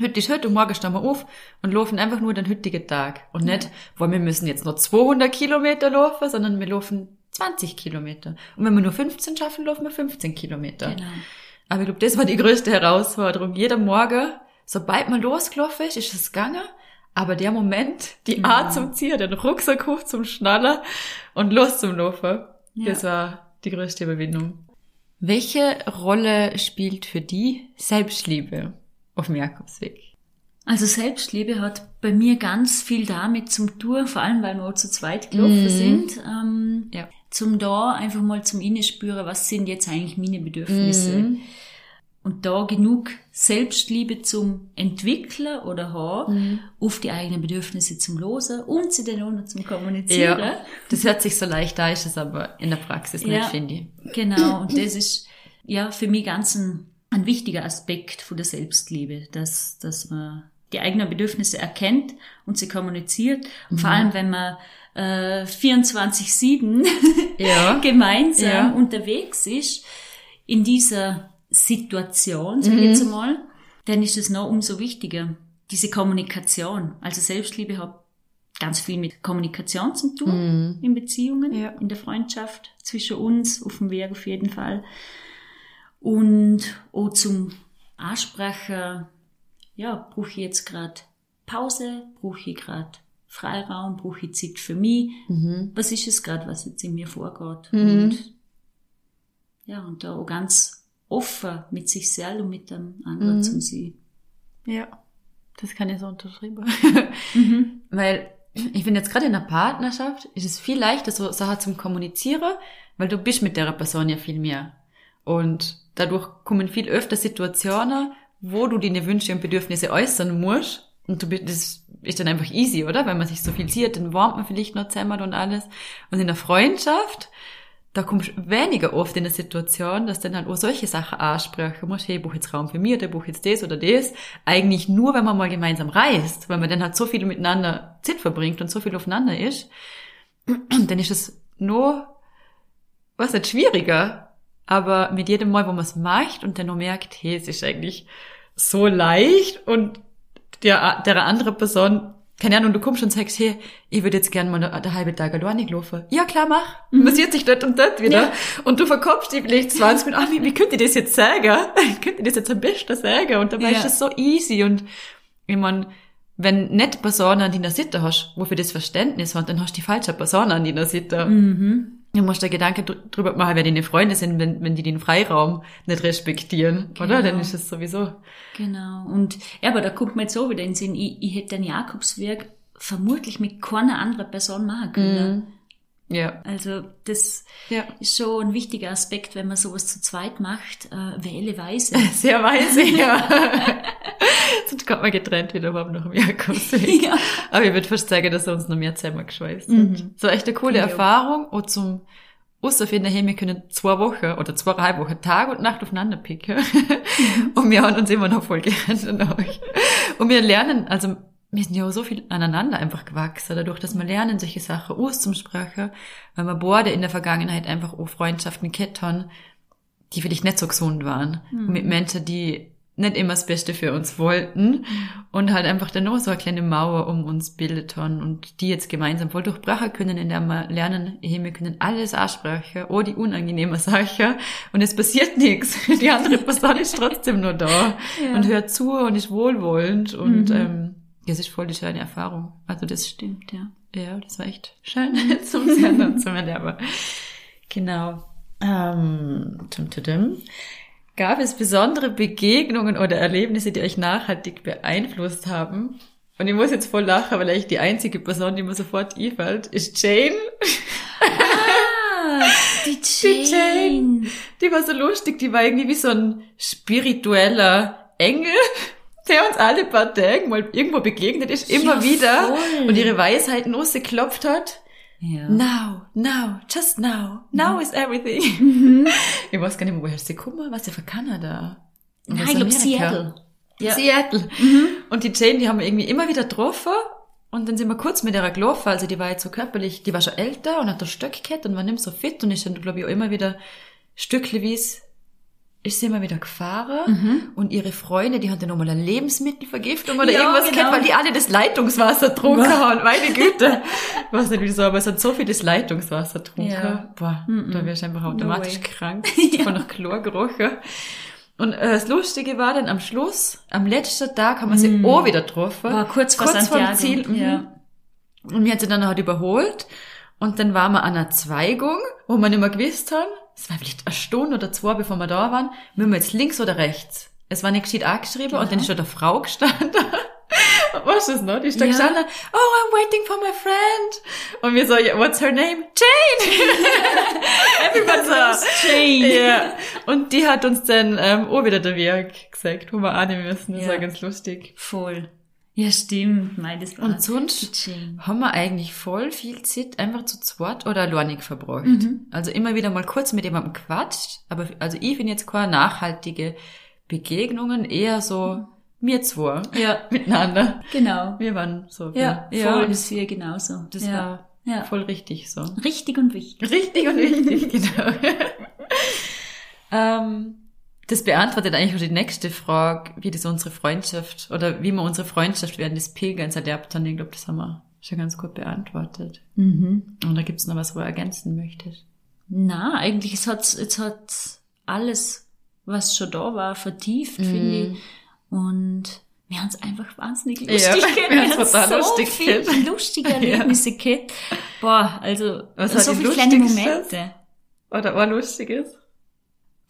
Heute ist heute und morgen stehen wir auf und laufen einfach nur den heutigen Tag. Und nicht, weil wir müssen jetzt noch 200 Kilometer laufen, sondern wir laufen 20 Kilometer. Und wenn wir nur 15 schaffen, laufen wir 15 Kilometer. Genau. Aber ich glaube, das war die größte Herausforderung. Jeder Morgen, sobald man losgelaufen ist, ist es gegangen. Aber der Moment, die mhm. Art zum Ziehen, den Rucksack hoch zum Schnaller und los zum Laufen, ja. das war die größte Überwindung. Welche Rolle spielt für die Selbstliebe? Auf dem Jakobsweg? Also Selbstliebe hat bei mir ganz viel damit zum tun, vor allem weil wir auch zu zweit gelaufen mm. sind. Ähm, ja. Zum da einfach mal zum Innen spüren, was sind jetzt eigentlich meine Bedürfnisse. Mm. Und da genug Selbstliebe zum Entwickeln oder haben, mm. auf die eigenen Bedürfnisse zum Losen und sie dann auch noch zum Kommunizieren. Ja, das hört sich so leicht an, ist es aber in der Praxis nicht, finde ich. Genau, und das ist ja für mich ganz ein ein wichtiger Aspekt von der Selbstliebe, dass, dass man die eigenen Bedürfnisse erkennt und sie kommuniziert. Und mhm. vor allem, wenn man äh, 24-7 ja. gemeinsam ja. unterwegs ist, in dieser Situation, sag ich mhm. jetzt einmal, dann ist es noch umso wichtiger, diese Kommunikation. Also Selbstliebe hat ganz viel mit Kommunikation zu tun mhm. in Beziehungen, ja. in der Freundschaft zwischen uns, auf dem Weg auf jeden Fall. Und auch zum Ansprechen, ja, brauche ich jetzt gerade Pause, brauche ich gerade Freiraum, brauche ich Zeit für mich. Mhm. Was ist es gerade, was jetzt in mir vorgeht? Mhm. Und ja, und da auch ganz offen mit sich selbst und mit dem anderen mhm. zu sein. Ja, das kann ich so unterschreiben. mhm. Weil ich finde jetzt gerade in einer Partnerschaft ist es viel leichter, so Sachen zum Kommunizieren, weil du bist mit der Person ja viel mehr. Und dadurch kommen viel öfter Situationen, wo du deine Wünsche und Bedürfnisse äußern musst. Und du, das ist dann einfach easy, oder? Wenn man sich so viel sieht, dann warmt man vielleicht noch zusammen und alles. Und in der Freundschaft, da kommst du weniger oft in eine Situation, dass dann halt auch solche Sachen ansprechen musst. Hey, ich brauche jetzt Raum für mich, oder ich brauche jetzt das oder das. Eigentlich nur, wenn man mal gemeinsam reist, weil man dann halt so viel miteinander Zeit verbringt und so viel aufeinander ist. Dann ist es nur, was nicht schwieriger, aber mit jedem Mal, wo man es macht und dann noch merkt, hey, es ist eigentlich so leicht und der, der andere Person keine Ahnung, du kommst und sagst, hey, ich würde jetzt gerne mal der, der halbe Tag alleine laufen. Ja, klar, mach. Mhm. Passiert sich dort und dort wieder. Ja. Und du verkaufst dich vielleicht 20 Minuten, ah, wie, wie könnt ihr das jetzt sagen? könnt ihr das jetzt am besten sagen? Und dabei ja. ist das so easy und, ich mein, wenn nicht Personen an deiner Seite hast, wofür das Verständnis hat, dann hast du die falsche Person an deiner Seite. Mhm. Du musst dir Gedanken drüber machen, wer deine Freunde sind, wenn, wenn die den Freiraum nicht respektieren, genau. oder? Dann ist es sowieso. Genau. Und, ja, aber da kommt mir jetzt so wieder in den Sinn, ich, ich hätte den Jakobswerk vermutlich mit keiner anderen Person machen können. Mm. Ja. Also das ja. ist schon ein wichtiger Aspekt, wenn man sowas zu zweit macht. Äh, wähle weise. Sehr weise, ja. Sonst kommt man getrennt wieder überhaupt noch im Jakobsweg. Ja. Aber ich würde fast sagen, dass er uns noch mehr zusammengeschweißt mhm. hat. So echt eine coole ja. Erfahrung. Und zum Ausfinden, hey, wir können zwei Wochen oder zweieinhalb Wochen Tag und Nacht aufeinander picken. Mhm. und wir haben uns immer noch voll gerannt. Und wir lernen, also wir sind ja auch so viel aneinander einfach gewachsen, dadurch, dass wir lernen, solche Sachen auszusprechen, weil wir beide in der Vergangenheit einfach auch Freundschaften gehabt haben, die vielleicht nicht so gesund waren. Mhm. Mit Menschen, die nicht immer das Beste für uns wollten und halt einfach dann noch so eine kleine Mauer um uns bildet haben und die jetzt gemeinsam voll durchbrechen können, in der wir lernen, hey, wir können alles ansprechen, oh, die unangenehme Sache und es passiert nichts. Die andere Person ist trotzdem nur da ja. und hört zu und ist wohlwollend und mhm. ähm, das ist voll die schöne Erfahrung. Also das stimmt, ja. Ja, das war echt schön zum und zum Erleben. Genau. Ähm, tum, tum, tum. Gab es besondere Begegnungen oder Erlebnisse, die euch nachhaltig beeinflusst haben? Und ich muss jetzt voll lachen, weil eigentlich die einzige Person, die mir sofort einfällt, ist Jane. Ah, die Jane. Die Jane. Die war so lustig, die war irgendwie wie so ein spiritueller Engel der uns alle paar Tage mal irgendwo begegnet ist, immer ja, wieder voll. und ihre Weisheiten ausgeklopft hat. Ja. Now, now, just now, now mhm. is everything. Mhm. Ich weiß gar nicht mehr, woher sie kommen, was sie von Kanada? Nein, ich glaube Seattle. Ja. Seattle. Mhm. Und die Jane, die haben wir irgendwie immer wieder getroffen und dann sind wir kurz mit ihrer gelaufen, also die war jetzt so körperlich, die war schon älter und hat das Stöck gehabt und war nicht mehr so fit und ist dann, glaube ich, auch immer wieder stückleweise ist sie immer wieder gefahren mhm. und ihre Freunde, die hatten nochmal eine Lebensmittelvergiftung oder ja, irgendwas genau. gehabt, weil die alle das Leitungswasser trunken haben. Meine Güte. Ich weiß nicht wieso, aber es hat so viel das Leitungswasser trunken. Ja. Boah, mhm. da wärst du einfach automatisch no krank. ja. Von nach Chlor gerochen. Und äh, das Lustige war dann am Schluss, am letzten Tag haben wir sie mm. auch wieder getroffen. War kurz vor kurz vor dem Ziel. Mhm. Ja. Und mir hat sie dann halt überholt. Und dann waren wir an einer Zweigung, wo wir nicht mehr gewusst haben, es war vielleicht eine Stunde oder zwei, bevor wir da waren, müssen wir jetzt links oder rechts? Es war nicht gescheit angeschrieben genau. und dann ist schon eine Frau gestanden. Was ist noch? Die ist da ja. gestanden, oh, I'm waiting for my friend. Und wir so, yeah, what's her name? Jane! Everybody so, Jane. Ja. Und die hat uns dann ähm, auch wieder der Weg gesagt, wo wir annehmen müssen. Das ja. war ganz lustig. Voll. Ja, stimmt. Nein, das war Und sonst haben wir eigentlich voll viel Zeit einfach zu zweit oder alleinig verbracht. Mhm. Also immer wieder mal kurz mit jemandem quatscht. Aber also ich bin jetzt keine nachhaltige Begegnungen, eher so mir zwei ja. miteinander. Genau. Wir waren so. Ja, ja voll das wir genauso. Das ja. war ja. voll richtig so. Richtig und wichtig. Richtig und wichtig, genau. ähm, das beantwortet eigentlich auch die nächste Frage, wie das unsere Freundschaft oder wie wir unsere Freundschaft während des Pilgerns erlebt haben. Ich glaube, das haben wir schon ganz gut beantwortet. Mhm. Und da gibt's noch was, wo du ergänzen möchtest? Na, eigentlich, es hat, es hat alles, was schon da war, vertieft, mhm. finde ich. Und wir haben es einfach wahnsinnig lustig ja, gehabt. Wir haben so lustig viele gehabt. lustige Erlebnisse ja. gehabt. Boah, also was so viele kleine Momente. Oder ein lustiges?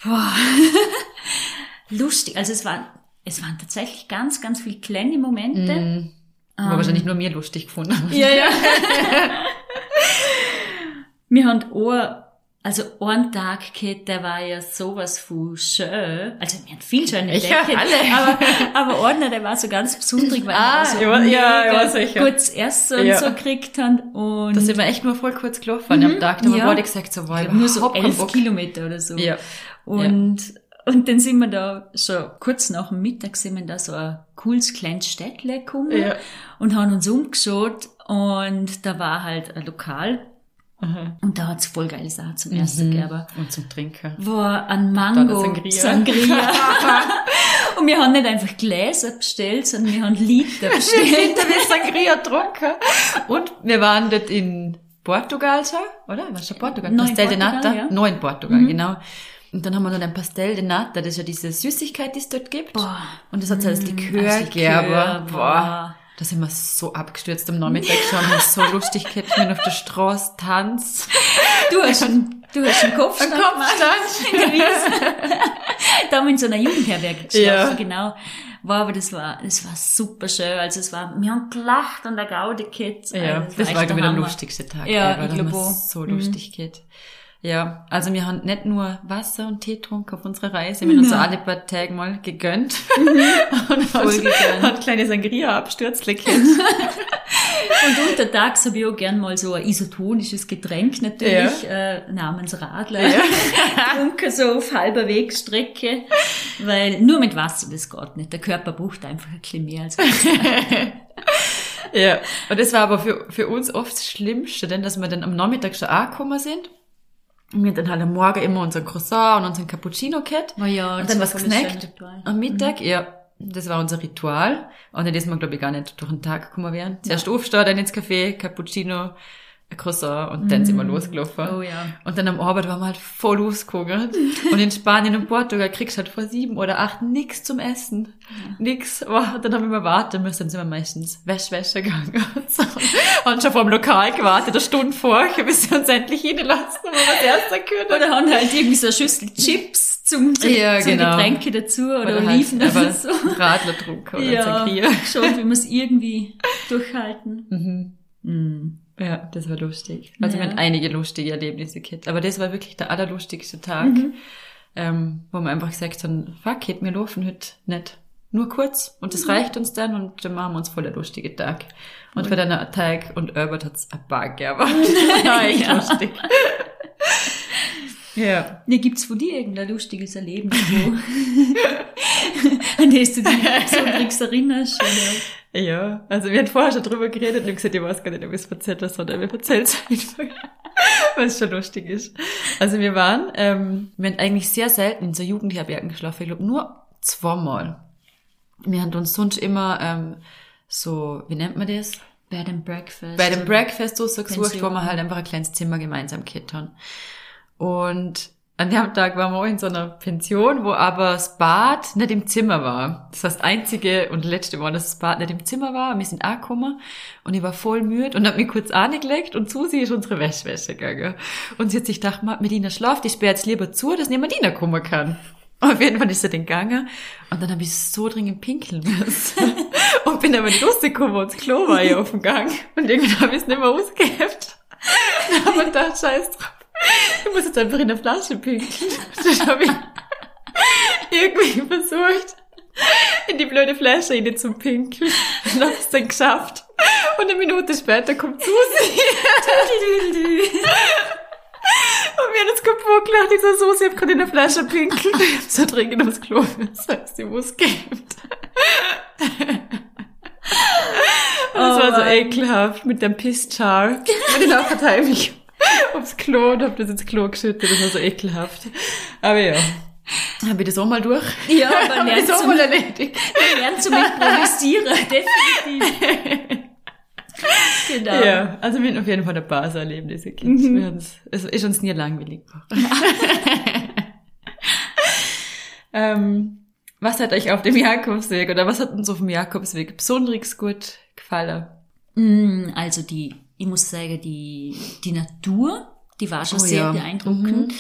Boah. lustig. Also es waren, es waren tatsächlich ganz, ganz viele kleine Momente. Mm. Aber um, wahrscheinlich nur mir lustig gefunden. Ja, ja. wir haben auch, also ein Tag gehabt, der war ja sowas von schön. Also wir haben viel schöne Tage. Ja, alle. Aber, aber einer, der war so ganz besonders, weil ah, wir so ja, ja, ja, sicher. kurz erst so, ja. so gekriegt haben. Und da sind wir echt nur voll kurz gelaufen mhm, am Tag. Da haben ja. wir gesagt, so, wow, nur so elf Kilometer oder so. Ja. Und, ja. und dann sind wir da schon kurz nach dem Mittag sind wir da so ein cooles kleines Städtle gekommen ja. und haben uns umgeschaut und da war halt ein Lokal Aha. Und da hat's voll geiles auch zum ersten mhm. gegeben. Und zum Trinken. War ein Mango Sangria. Sangria. und wir haben nicht einfach Gläser bestellt, sondern wir haben Liter bestellt. Liter wir Sangria getrunken. Und wir waren dort in Portugal schon, oder? Was ist Portugal? Neun Pastel de Nata? Ja. Portugal, mhm. genau. Und dann haben wir noch ein Pastel de Nata, das ist ja diese Süßigkeit, die es dort gibt. Boah. Und das hat so als mm, Likör gegeben. Boah. Da sind wir so abgestürzt am Nachmittag schon, so lustig gehabt, wenn auf der Straße tanz. Du hast einen, du hast einen Kopfstand. Einen Kopfstand. da haben wir in so einer Jugendherberge geschlafen, ja. genau. War, aber das war, das war super schön. Also es war, wir haben gelacht und der Gaude gehabt. Ja, also, das, das war, glaube ich, der lustigste Tag. Ja, ever, ich glaube so lustig mhm. geht. Ja, also wir haben nicht nur Wasser und Tee getrunken auf unserer Reise, wir haben uns alle paar Tage mal gegönnt. Mhm. und Voll hat, gegönnt. Hat kleine Sangria-Abstürzle Und untertags habe ich auch gern mal so ein isotonisches Getränk natürlich, ja. äh, namens Radler, ja. getrunken, so auf halber Wegstrecke, weil nur mit Wasser, das geht nicht. Der Körper braucht einfach ein bisschen mehr als Wasser. ja, und das war aber für, für uns oft das Schlimmste, denn dass wir dann am Nachmittag schon angekommen sind wir dann halt am Morgen immer unseren Croissant und unseren Cappuccino gehabt. Oh ja, und dann was gesnackt. Am Mittag, mhm. ja. Das war unser Ritual. Und dann ist man, glaube ich, gar nicht durch den Tag gekommen werden. Zuerst ja. aufstehen, dann ins Café, Cappuccino, ein Croissant und dann mm. sind wir mhm. losgelaufen. Oh ja. Und dann am Abend waren wir halt voll ausgehungert. und in Spanien und Portugal kriegst du halt vor sieben oder acht nix zum Essen. Ja. Nix. Oh, dann haben wir warten müssen, dann sind wir meistens Wäsch, Wäsche gegangen. Und, so. und schon vor dem Lokal gewartet, eine Stunde vorher, bis sie uns endlich hinlassen, wo wir das erste können. Oder haben halt irgendwie so eine Schüssel Chips zum, zum, ja, zum genau. Getränke dazu oder, oder Oliven halt oder so. Radler oder ja, Sangria. Schon, wie wir es irgendwie durchhalten. Mhm. Mhm. Ja, das war lustig. Also ja. wir hatten einige lustige Erlebnisse gehabt. Aber das war wirklich der allerlustigste Tag, mhm. ähm, wo wir einfach gesagt haben, fuck it, wir laufen heute nicht. Nur kurz und das mhm. reicht uns dann und dann machen wir uns voll der lustige Tag. Und cool. für den Tag und Albert hat's ein. Das war echt ja. lustig. Ja. Ne, gibt's von dir irgendein lustiges Erlebnis, wo, an das du dich besonders erinnerst? Oder? Ja, also wir hatten vorher schon drüber geredet und ich gesagt, ich weiß gar nicht, ob ich es erzählt habe, sondern wir erzählen es einfach, weil es schon lustig ist. Also wir waren, ähm, wir haben eigentlich sehr selten in so Jugendherbergen geschlafen, ich glaube nur zweimal. Wir haben uns sonst immer ähm, so, wie nennt man das? Bed and Breakfast. Bei dem Breakfast so gesucht, wo wir halt einfach ein kleines Zimmer gemeinsam kittern. Und an dem Tag waren wir auch in so einer Pension, wo aber das Bad nicht im Zimmer war. Das heißt, einzige und letzte Mal, dass das Bad nicht im Zimmer war. Wir sind angekommen und ich war voll müde und hab mich kurz angelegt und zu sie ist unsere Wäschwäsche gegangen. Und sie hat sich gedacht, Medina schlaft, ich sperre jetzt lieber zu, dass niemand kommen kann. Auf jeden Fall ist sie den gegangen und dann habe ich so dringend pinkeln müssen und bin aber nicht rausgekommen und das Klo war ja auf dem Gang und irgendwann habe ich es nicht mehr ausgehebt. Wir gedacht, scheiß drauf Du musst jetzt einfach in der Flasche pinkeln. Dann habe ich irgendwie versucht, in die blöde Flasche rein zu pinkeln. Und habe es dann geschafft. Und eine Minute später kommt Susi. Und wir haben uns kaputt gelacht. Ich so, Susi, ich hab gerade in der Flasche pinkeln. So dringend ums Klo. Das heißt, sie muss geben. Und das oh war so ekelhaft mit dem Pissjar. Und den auch heimlich aufs Klo und hab das ins Klo geschüttet. Das war so ekelhaft. Aber ja. Habe ich das auch mal durch? Ja, lernt das auch mal erledigt. Man lernt zum Improvisieren, definitiv. Genau. Ja, also wir haben auf jeden Fall ein paar so Erlebnisse. Mhm. Es ist uns nie langweilig ähm, was hat euch auf dem Jakobsweg oder was hat uns auf dem Jakobsweg besonders gut gefallen? Mm, also die ich muss sagen, die, die Natur, die war schon oh, sehr ja. beeindruckend. Mhm.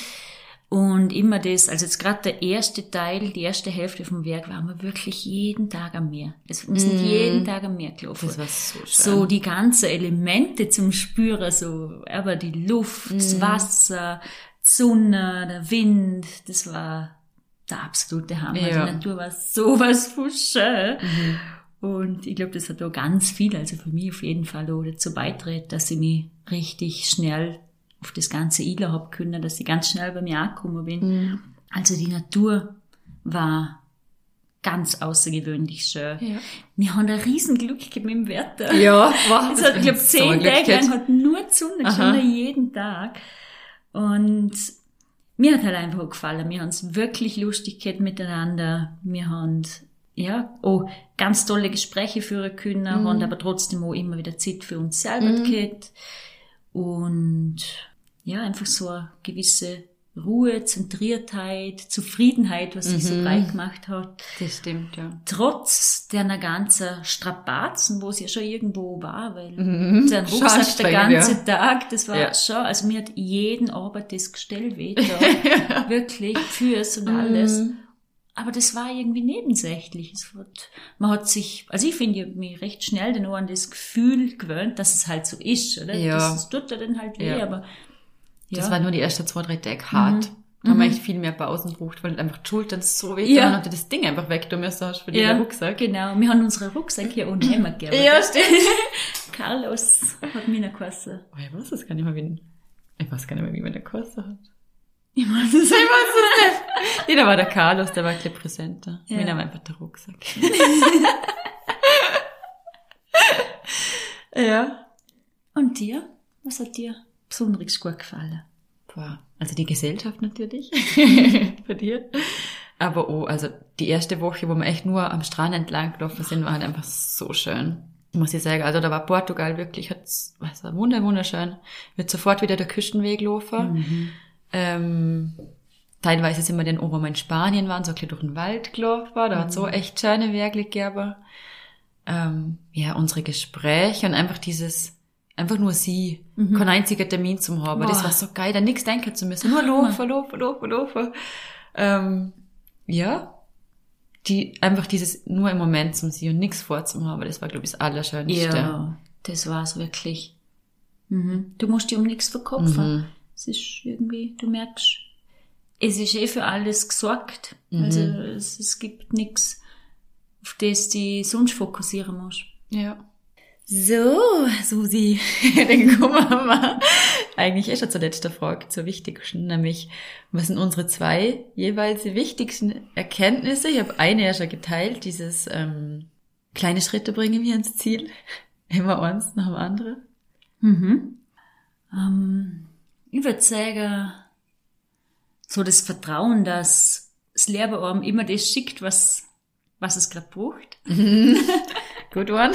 Und immer das, also jetzt gerade der erste Teil, die erste Hälfte vom Werk waren wir wirklich jeden Tag am Meer. wir sind mm. jeden Tag am Meer gelaufen. Das war so schön. So die ganzen Elemente zum Spüren, so, aber die Luft, mm. das Wasser, die Sonne, der Wind, das war der absolute Hammer. Ja. Die Natur war sowas von schön. Mhm. Und ich glaube, das hat auch ganz viel, also für mich auf jeden Fall auch dazu beitreten, dass ich mich richtig schnell auf das ganze Ila hab können, dass ich ganz schnell bei mir angekommen bin. Mhm. Also die Natur war ganz außergewöhnlich schön. Ja. Wir haben ein riesen Glück mit dem Wetter. Ja, wow. Es hat, ich glaube, zehn Tage lang hat nur die Sonne geschonnen, jeden Tag. Und mir hat halt einfach gefallen. Wir haben es wirklich lustig gehabt miteinander. Wir haben, ja, auch ganz tolle Gespräche führen können, mhm. haben aber trotzdem auch immer wieder Zeit für uns selber mhm. gehabt. Und, ja, einfach so eine gewisse Ruhe, Zentriertheit, Zufriedenheit, was sich mhm. so breit gemacht hat. Das stimmt, ja. Trotz der ganzen Strapazen, wo es ja schon irgendwo war, weil mhm. der Rucksack der ganze ja. Tag, das war ja. schon, also mir hat jeden Arbeit das Gestell weh ja. wirklich, Fürs und alles. Mhm. Aber das war irgendwie nebensächlich. Es wird, man hat sich, also ich finde, mich recht schnell dann auch an das Gefühl gewöhnt, dass es halt so ist, oder? Ja. Das, das tut ja dann halt weh, aber ja. Das war nur die ersten zwei, drei Tage hart. Mhm. Da haben wir mhm. echt viel mehr Pausen gebraucht, weil einfach die Schultern so weh ja. und das Ding einfach weg du müssen hast für ja, den Rucksack. Genau, wir haben unseren Rucksack hier unten immer gegeben. Ja, stimmt. Carlos hat mir eine Kasse. Oh, ich weiß es gar nicht mehr, wie, ich weiß gar nicht mehr, wie man eine Kasse hat. Ich weiß es, ich weiß es nicht. nee, da war der Carlos, der war ein bisschen präsenter. Ja. Wir haben einfach den Rucksack. ja. Und dir? Was hat dir besonders gut gefallen? Boah, also die Gesellschaft natürlich, für dir. Aber oh, also die erste Woche, wo wir echt nur am Strand entlang gelaufen sind, war halt einfach so schön. Muss ich sagen. Also da war Portugal wirklich, hat's, was war wunderschön. Wird sofort wieder der Küstenweg laufen. Mhm. Ähm, teilweise sind wir dann, wir in Spanien waren, so ein bisschen durch den Wald gelaufen. Da mhm. hat so echt schöne Wege gegeben. Ähm, ja, unsere Gespräche und einfach dieses, einfach nur sie, mhm. kein einziger Termin zum haben. Boah. Das war so geil, da nichts denken zu müssen. Nur laufen, laufen, laufen, laufen. Ähm, ja. Die, einfach dieses nur im Moment zum sie und nichts vorzuhaben, das war, glaube ich, das Allerschönste. Ja, das war's wirklich. Mhm. Du musst dir um nichts verkopfen. Mhm. Es ist irgendwie, du merkst, es ist eh für alles gesorgt. Mhm. Also es, es gibt nichts, auf das du sonst fokussieren musst. Ja. So, Susi, dann kommen wir mal eigentlich eh schon zur letzten Frage, zur wichtigsten, nämlich was sind unsere zwei jeweils wichtigsten Erkenntnisse? Ich habe eine ja schon geteilt, dieses ähm, kleine Schritte bringen wir ins Ziel, immer eins nach dem anderen. Mhm. Ähm, ich würde sagen, so das Vertrauen, dass das Lehrbearm immer das schickt, was, was es gerade braucht. Good one.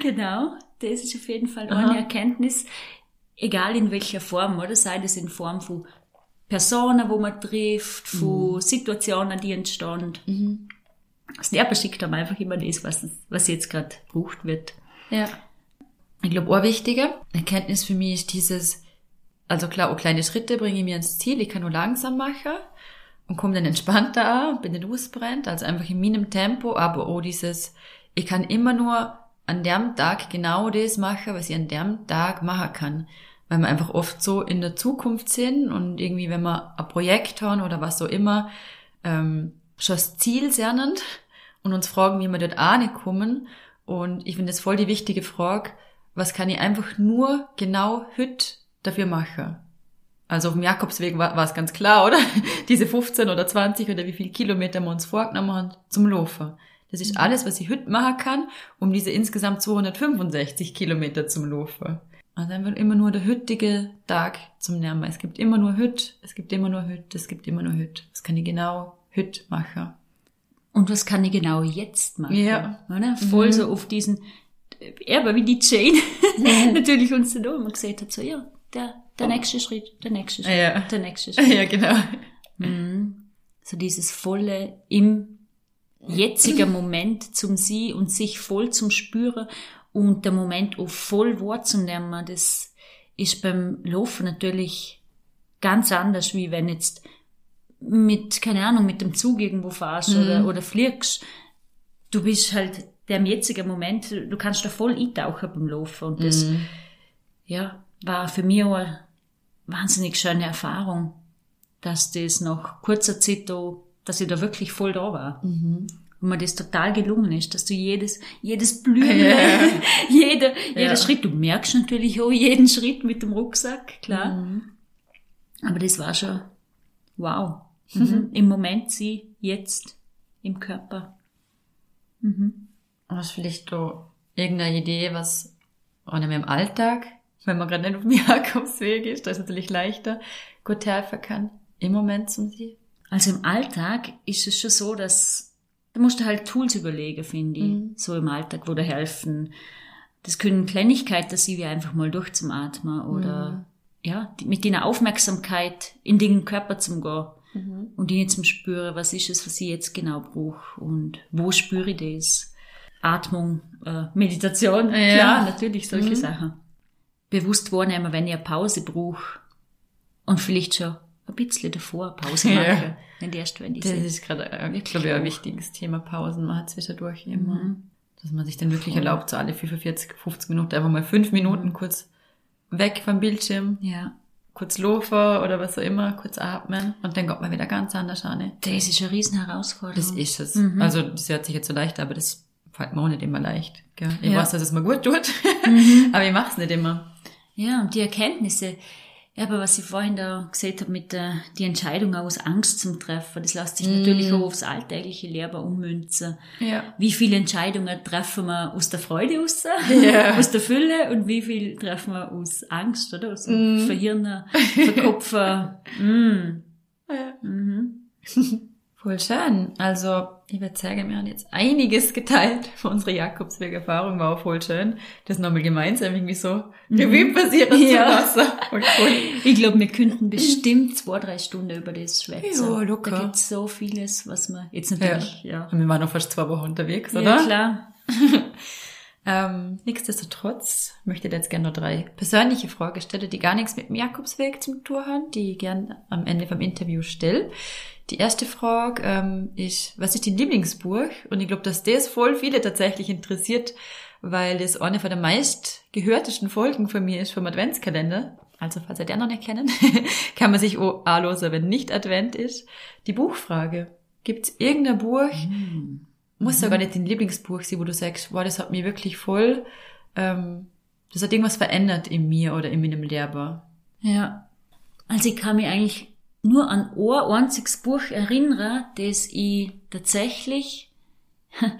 genau, das ist auf jeden Fall eine Erkenntnis, egal in welcher Form, oder sei das in Form von Personen, wo man trifft, von mhm. Situationen, die entstehen. Mhm. Das Lehrer schickt einem einfach immer das, was, was jetzt gerade gebraucht wird. Ja. Ich glaube, eine wichtige Erkenntnis für mich ist dieses, also klar, auch kleine Schritte bringe ich mir ins Ziel, ich kann nur langsam machen und komme dann entspannter an, bin nicht ausbrennt, also einfach in meinem Tempo, aber auch dieses, ich kann immer nur an dem Tag genau das machen, was ich an dem Tag machen kann. Weil wir einfach oft so in der Zukunft sind und irgendwie, wenn wir ein Projekt haben oder was so immer, ähm, schon das Ziel lernen und uns fragen, wie wir dort ankommen. Und ich finde das voll die wichtige Frage, was kann ich einfach nur genau heute dafür machen? Also auf dem Jakobsweg war, war es ganz klar, oder? Diese 15 oder 20 oder wie viel Kilometer wir uns vorgenommen haben zum Laufen. Das ist mhm. alles, was ich heute machen kann, um diese insgesamt 265 Kilometer zum Laufen. Also einfach immer nur der hüttige Tag zum Nehmen. Es gibt immer nur Hüt, es gibt immer nur Hüt, es gibt immer nur Hüt. Was kann ich genau Hüt machen? Und was kann ich genau jetzt machen? Ja. Oder? Voll mhm. so auf diesen, aber wie die Jane mhm. natürlich uns dann auch immer gesagt hat, so, ja, der, der nächste Schritt, der nächste Schritt, ja. der nächste Schritt. Ja, genau. Mhm. So dieses volle im jetzigen Moment zum Sie und sich voll zum Spüren und der Moment auch voll wahrzunehmen, das ist beim Laufen natürlich ganz anders, wie wenn jetzt mit, keine Ahnung, mit dem Zug irgendwo fahrst mhm. oder, oder fliegst. Du bist halt der im jetzigen Moment, du kannst da voll eintauchen beim Laufen und das, mhm. ja, war für mich auch eine wahnsinnig schöne Erfahrung, dass das nach kurzer Zeit da, dass ich da wirklich voll da war. Mhm. Und mir das total gelungen ist, dass du jedes, jedes Blühen, yeah. jeder, jeder ja. Schritt, du merkst natürlich auch jeden Schritt mit dem Rucksack, klar. Mhm. Aber das war schon, wow. Mhm. Im Moment sie jetzt im Körper. Mhm. Was vielleicht da irgendeine Idee, was einem im Alltag, wenn man gerade nicht auf dem Jakobsweg ist, da ist natürlich leichter, gut helfen kann, im Moment zum Sie? Also im Alltag ist es schon so, dass da musst du halt Tools überlegen, finde ich, mhm. so im Alltag, wo da helfen. Das können Kleinigkeiten sein, wie einfach mal durchzumatmen oder mhm. ja, mit deiner Aufmerksamkeit in den Körper zum gehen mhm. und ihn zum spüren, was ist es, was ich jetzt genau brauche und wo spüre ich das. Atmung, äh, Meditation, ja. klar, natürlich solche mhm. Sachen. Bewusst wahrnehmen, wenn ich eine Pause brauche und vielleicht schon ein bisschen davor Pause machen, ja. wenn die erst wenn die Das ist gerade, äh, ich glaube, ein wichtiges Thema, Pausen man hat zwischendurch immer. Mhm. Dass man sich dann wirklich Voll. erlaubt, so alle 45, 50 Minuten einfach mal fünf Minuten mhm. kurz weg vom Bildschirm. Ja. Kurz laufen oder was auch immer, kurz atmen und dann kommt man wieder ganz anders an. Das ist eine riesen Herausforderung. Das ist es. Mhm. Also, das hört sich jetzt so leicht, aber das fällt mir auch nicht immer leicht. Gell? Ich ja. weiß, dass es mir gut tut, mhm. aber ich mache es nicht immer. Ja, und die Erkenntnisse, ja, aber was ich vorhin da gesehen habe mit der die Entscheidung aus Angst zum Treffen, das lässt sich mm. natürlich auch aufs alltägliche Leben ummünzen. Ja. Wie viele Entscheidungen treffen wir aus der Freude raus, ja. aus der Fülle und wie viel treffen wir aus Angst, oder? Aus mm. Verhirnen, Verkopfen. mm. ja. Mhm. Voll schön. Also, ich würde sagen, wir haben jetzt einiges geteilt von unserer Jakobsweg-Erfahrung, war auch voll schön. Das nochmal gemeinsam irgendwie so mhm. Revue passieren ja. zu lassen. Cool. Ich glaube, wir könnten bestimmt zwei, drei Stunden über das schwätzen. Ja, locker. Da gibt so vieles, was man jetzt natürlich, ja. ja. Wir waren noch fast zwei Wochen unterwegs, oder? Ja, klar. ähm, nichtsdestotrotz möchte ich jetzt gerne noch drei persönliche Fragen stellen, die gar nichts mit dem Jakobsweg zum tun haben, die ich gerne am Ende vom Interview stelle. Die erste Frage ähm, ist, was ist dein Lieblingsbuch? Und ich glaube, dass das voll viele tatsächlich interessiert, weil das eine von der meist gehörtesten Folgen von mir ist vom Adventskalender. Also, falls ihr den noch nicht kennen, kann man sich auch anlosen, wenn nicht Advent ist. Die Buchfrage. Gibt's irgendein Buch, mm. muss mhm. ja gar nicht dein Lieblingsbuch sein, wo du sagst, wow, das hat mich wirklich voll, ähm, das hat irgendwas verändert in mir oder in meinem Lehrer. Ja. Also ich kann mich eigentlich nur an ein einziges Buch erinnere, das ich tatsächlich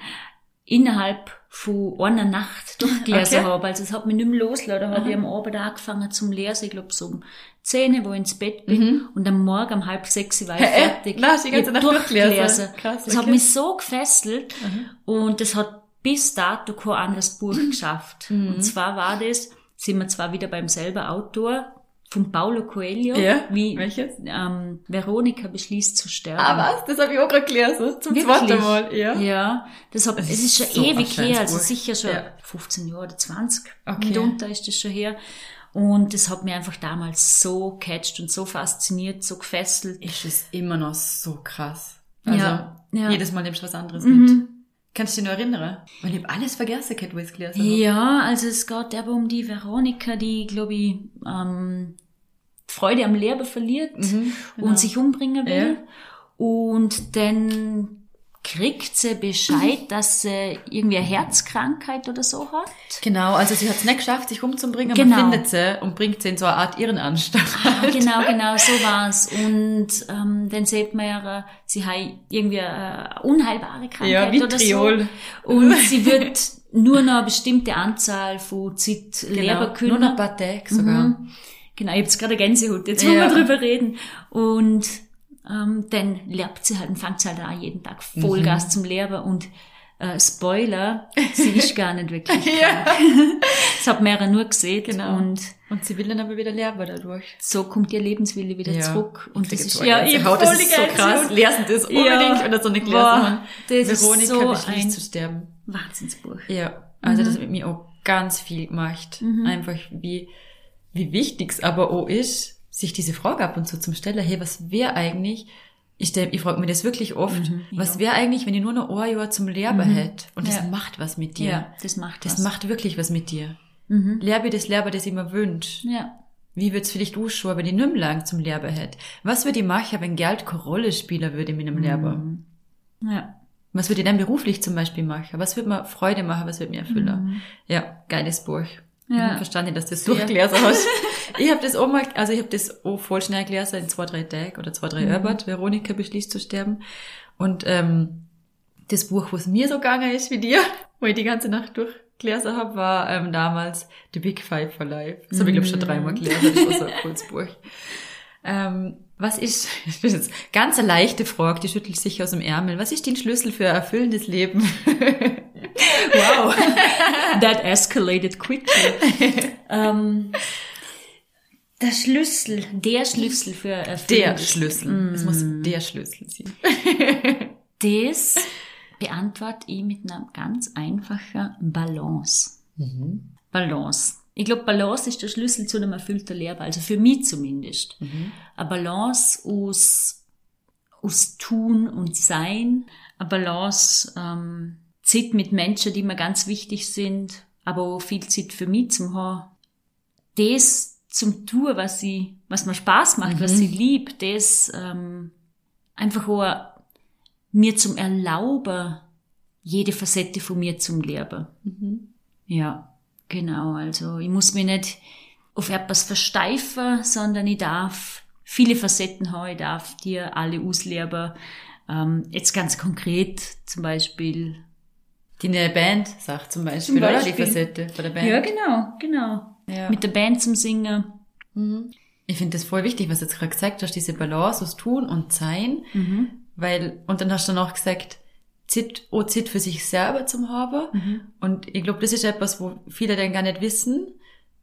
innerhalb von einer Nacht durchgelesen okay. habe. Also es hat mich nicht mehr losgelassen. Da habe ich am Abend angefangen zum Lesen, ich glaube so um 10 wo ich ins Bett bin mhm. und am Morgen um halb sechs war ich hey, fertig. Nein, die ganze Nacht durchgelesen. Krass, das okay. hat mich so gefesselt mhm. und das hat bis dato kein anderes Buch geschafft. Mhm. Und zwar war das, sind wir zwar wieder beim selben Autor, von Paulo Coelho. Ja, wie welches? Ähm, Veronika beschließt zu sterben. Ah, was? Das habe ich auch gerade gelesen. Zum Wirklich? zweiten Mal. Ja, ja das, hab, das es ist schon so ewig her, also sicher schon ja. 15 Jahre oder 20. Okay. Mitunter ist das schon her. Und das hat mir einfach damals so catcht und so fasziniert, so gefesselt. Ist es immer noch so krass. Also ja, ja. jedes Mal nimmst du was anderes mhm. mit. Kannst du dich noch erinnern? Weil ich habe alles vergessen, Cat Wiz gelesen Ja, also es geht aber um die Veronika, die, glaube ich, ähm, Freude am Leben verliert mhm, genau. und sich umbringen will. Ja. Und dann kriegt sie Bescheid, dass sie irgendwie eine Herzkrankheit oder so hat. Genau, also sie hat es nicht geschafft, sich umzubringen, genau. man findet sie und bringt sie in so eine Art Irrenanstalt. Genau, genau, so war's. Und ähm, dann sieht man ja, sie hat irgendwie eine unheilbare Krankheit ja, oder so. Und sie wird nur noch eine bestimmte Anzahl von Zeit genau, leben können. Nur noch ein paar Tage sogar. Mhm. Genau, ich habe jetzt gerade Gänsehaut, jetzt wollen ja. wir drüber reden. Und ähm, dann lernt sie halt und fängt sie halt auch jeden Tag Vollgas mhm. zum Lehrer und äh, Spoiler, sie ist gar nicht wirklich krank. das hat mehrere nur gesehen. Genau. Und, und sie will dann aber wieder lernen dadurch. So kommt ihr Lebenswille wieder ja. zurück. Und das ist, ja, ihr Haut, das ist so krass. Lesen das unbedingt, ja. wenn das so nicht gelesen haben. Veronika so beschließt zu sterben. Wahnsinnsbuch. Ja, also mhm. das hat mit mir auch ganz viel gemacht. Mhm. Einfach wie, wie wichtig es aber auch ist, sich diese Frage ab und zu zum Stellen, hey, was wäre eigentlich, ich, ich frage mir das wirklich oft, mhm, was wäre eigentlich, wenn ich nur noch ein Jahr zum Lehrer mhm. hätte? Und das ja. macht was mit dir. Ja, das macht Das was. macht wirklich was mit dir. Mhm. Lehre das Lehrer, das ich mir wünsche. Ja. Wie wird's vielleicht ausschauen, wenn ich nicht lang zum Lehrer hätte? Was würde ich machen, wenn Geld keine Rolle spielen würde in meinem mhm. Lehrer? Ja. Was würde ich dann beruflich zum Beispiel machen? Was würde mir Freude machen? Was würde mir erfüllen? Mhm. Ja, geiles Buch. Ja. Ich verstanden, dass du das durchgelesen hast. ich habe das auch mal, also ich habe das auch voll schnell gelesen in zwei, drei Tagen oder zwei, drei mhm. Veronika beschließt zu sterben. Und ähm, das Buch, was mir so gegangen ist wie dir, wo ich die ganze Nacht durchgelesen habe, war ähm, damals The Big Five for Life. Das habe ich, glaube ich, schon dreimal gelesen. Das war so ein cooles Buch. Ähm, was ist, das ist jetzt ganz eine leichte Frage, die schüttelt sich aus dem Ärmel. Was ist dein Schlüssel für ein erfüllendes Leben? wow. That escalated quickly. um, der Schlüssel, der Schlüssel für erfüllendes Der Schlüssel. Es mm. muss der Schlüssel sein. das beantworte ich mit einer ganz einfachen Balance. Mhm. Balance. Ich glaube, Balance ist der Schlüssel zu einem erfüllten Leben, also für mich zumindest. Mhm. Eine Balance aus, aus Tun und Sein, eine Balance ähm, Zeit mit Menschen, die mir ganz wichtig sind, aber auch viel Zeit für mich zum haben. Das zum Tun, was ich, was mir Spaß macht, mhm. was ich lieb, das ähm, einfach auch mir zum Erlauben, jede Facette von mir zum Leben. Mhm. Ja. Genau, also ich muss mich nicht auf etwas versteifen, sondern ich darf viele Facetten haben, ich darf dir alle ausleben. Ähm, jetzt ganz konkret zum Beispiel. Die eine Band sagt zum Beispiel, zum Beispiel. oder? Die Facette von der Band. Ja, genau, genau. Ja. Mit der Band zum Singen. Mhm. Ich finde das voll wichtig, was du jetzt gerade gesagt hast, diese Balance aus Tun und Sein. Mhm. Weil, und dann hast du noch gesagt, Zeit, auch Zeit für sich selber zum haben. Mhm. Und ich glaube, das ist etwas, wo viele dann gar nicht wissen.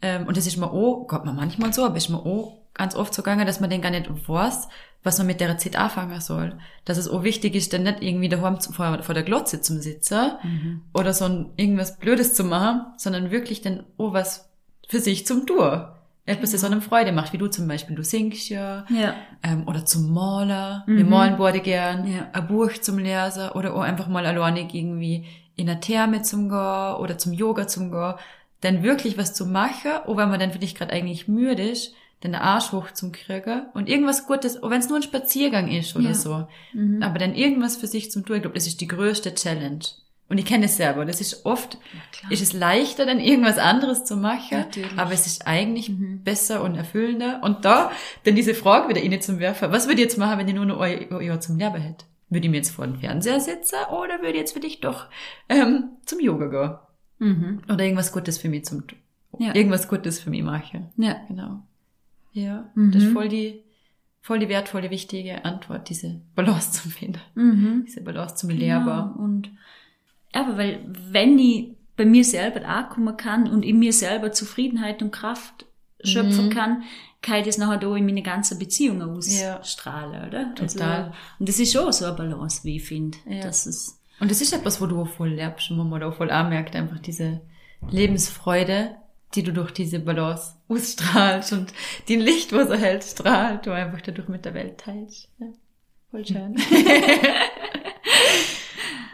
Ähm, und das ist mir auch, kommt man manchmal so, aber ist mir auch ganz oft so gegangen, dass man den gar nicht weiß, was man mit der Zeit anfangen soll. Dass es auch wichtig ist, dann nicht irgendwie daheim vor, vor der Glotze zum Sitzen mhm. oder so ein, irgendwas Blödes zu machen, sondern wirklich dann auch was für sich zum Tun etwas, das einem Freude macht, wie du zum Beispiel, du singst ja, ja. Ähm, oder zum Maler, mhm. wir malen beide gern, ja. ein Buch zum Lesen oder auch einfach mal alleinig irgendwie in eine Therme zum gehen oder zum Yoga zum gehen, dann wirklich was zu machen, auch wenn man dann vielleicht gerade eigentlich müde ist, den Arsch hoch zum kriegen und irgendwas Gutes, auch wenn es nur ein Spaziergang ist oder ja. so, mhm. aber dann irgendwas für sich zum tun, ich glaube, das ist die größte Challenge. Und ich kenne es selber. Das ist oft, ja, ist es leichter, dann irgendwas anderes zu machen. Natürlich. Aber es ist eigentlich mhm. besser und erfüllender. Und da, dann diese Frage wieder Ihnen zum Werfen. Was würde ich jetzt machen, wenn ich nur noch Jahr zum Leben hätte? Würde ich mir jetzt vor den Fernseher setzen oder würde ich jetzt für dich doch ähm, zum Yoga gehen? Mhm. Oder irgendwas Gutes für mich zum, ja. irgendwas Gutes für mich machen. Ja. Genau. Ja. Mhm. Das ist voll die, voll die wertvolle, wichtige Antwort, diese Balance zu finden. Mhm. Diese Balance zum genau. Lehrer. Und aber weil, wenn ich bei mir selber ankommen kann und in mir selber Zufriedenheit und Kraft schöpfen mhm. kann, kann ich das nachher da in meine ganze Beziehung ausstrahlen, ja. oder? Also, Total. Also, und das ist schon so eine Balance, wie ich finde. Ja. Und das ist etwas, wo du auch voll lernst und wo man da voll anmerkt, einfach diese Lebensfreude, die du durch diese Balance ausstrahlst und die Licht, wo sie hält, strahlt, du einfach dadurch mit der Welt teilst. Ja. Voll schön.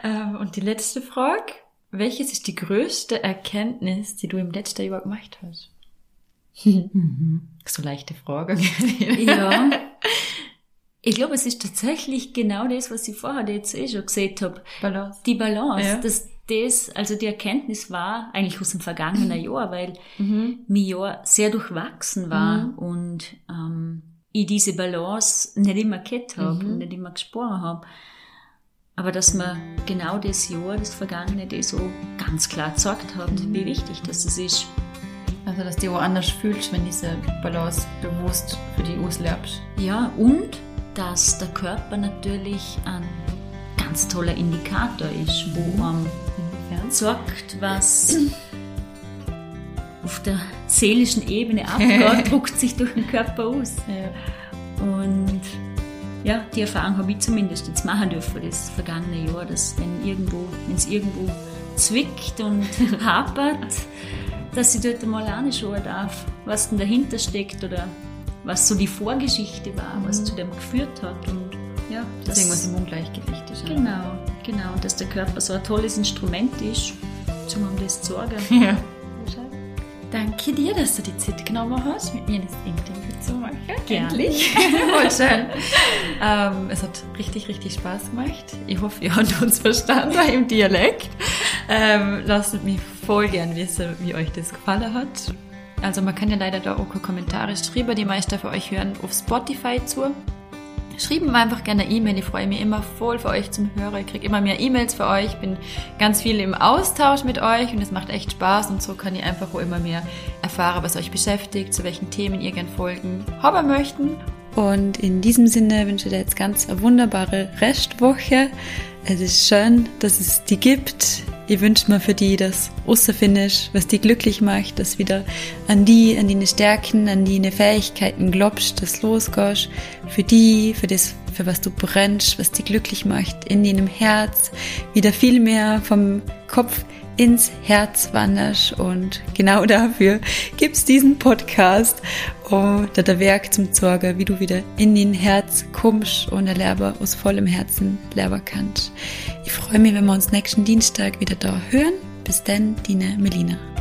Ähm, und die letzte Frage. Welches ist die größte Erkenntnis, die du im letzten Jahr gemacht hast? mhm. So leichte Frage. ja. Ich glaube, es ist tatsächlich genau das, was ich vorher jetzt eh schon gesehen habe. Balance. Die Balance. Ja. Dass das, also die Erkenntnis war eigentlich aus dem vergangenen Jahr, weil mhm. mein Jahr sehr durchwachsen war mhm. und ähm, ich diese Balance nicht immer gehabt habe mhm. und nicht immer gesprochen habe. Aber dass man genau das Jahr, das Vergangene, das so ganz klar gezeigt hat, mhm. wie wichtig das ist. Also, dass du auch anders fühlst, wenn diese Balance bewusst für die auslebst. Ja, und dass der Körper natürlich ein ganz toller Indikator ist, wo man sagt, was auf der seelischen Ebene abgeht, druckt sich durch den Körper aus. Ja. Und ja, die Erfahrung habe ich zumindest jetzt machen dürfen, das vergangene Jahr, dass wenn irgendwo, wenn es irgendwo zwickt und hapert, dass ich dort mal anschauen darf, was denn dahinter steckt oder was so die Vorgeschichte war, was mhm. zu dem geführt hat und ja, das irgendwas im Ungleichgewicht ist. Genau, genau, und dass der Körper so ein tolles Instrument ist, um das zu sorgen. Ja. Danke dir, dass du die Zeit genommen hast, mit mir das Interview zu machen. Gerne. Endlich. Voll schön. ähm, es hat richtig, richtig Spaß gemacht. Ich hoffe, ihr habt uns verstanden im Dialekt. ähm, lasst mich voll gern wissen, wie euch das gefallen hat. Also man kann ja leider da auch keine Kommentare schreiben, die meisten für euch hören auf Spotify zu. Schreibt mir einfach gerne eine E-Mail, ich freue mich immer voll für euch zum Hören. Ich kriege immer mehr E-Mails für euch, bin ganz viel im Austausch mit euch und es macht echt Spaß und so kann ich einfach auch immer mehr erfahren, was euch beschäftigt, zu welchen Themen ihr gern Folgen haben möchten. Und in diesem Sinne wünsche ich dir jetzt ganz eine wunderbare Restwoche. Es ist schön, dass es die gibt. Ich wünsche mir für die das rausfindest, was die glücklich macht, dass wieder an die, an deine Stärken, an deine Fähigkeiten glaubst, dass losgehst. Für die, für das, für was du brennst, was die glücklich macht, in deinem Herz. Wieder viel mehr vom Kopf ins Herz wanderst und genau dafür gibt's diesen Podcast und der Werk zum Zorge, wie du wieder in den Herz kommst und der Lehrer aus vollem Herzen lernen kannst. Ich freue mich, wenn wir uns nächsten Dienstag wieder da hören. Bis dann, Dina Melina.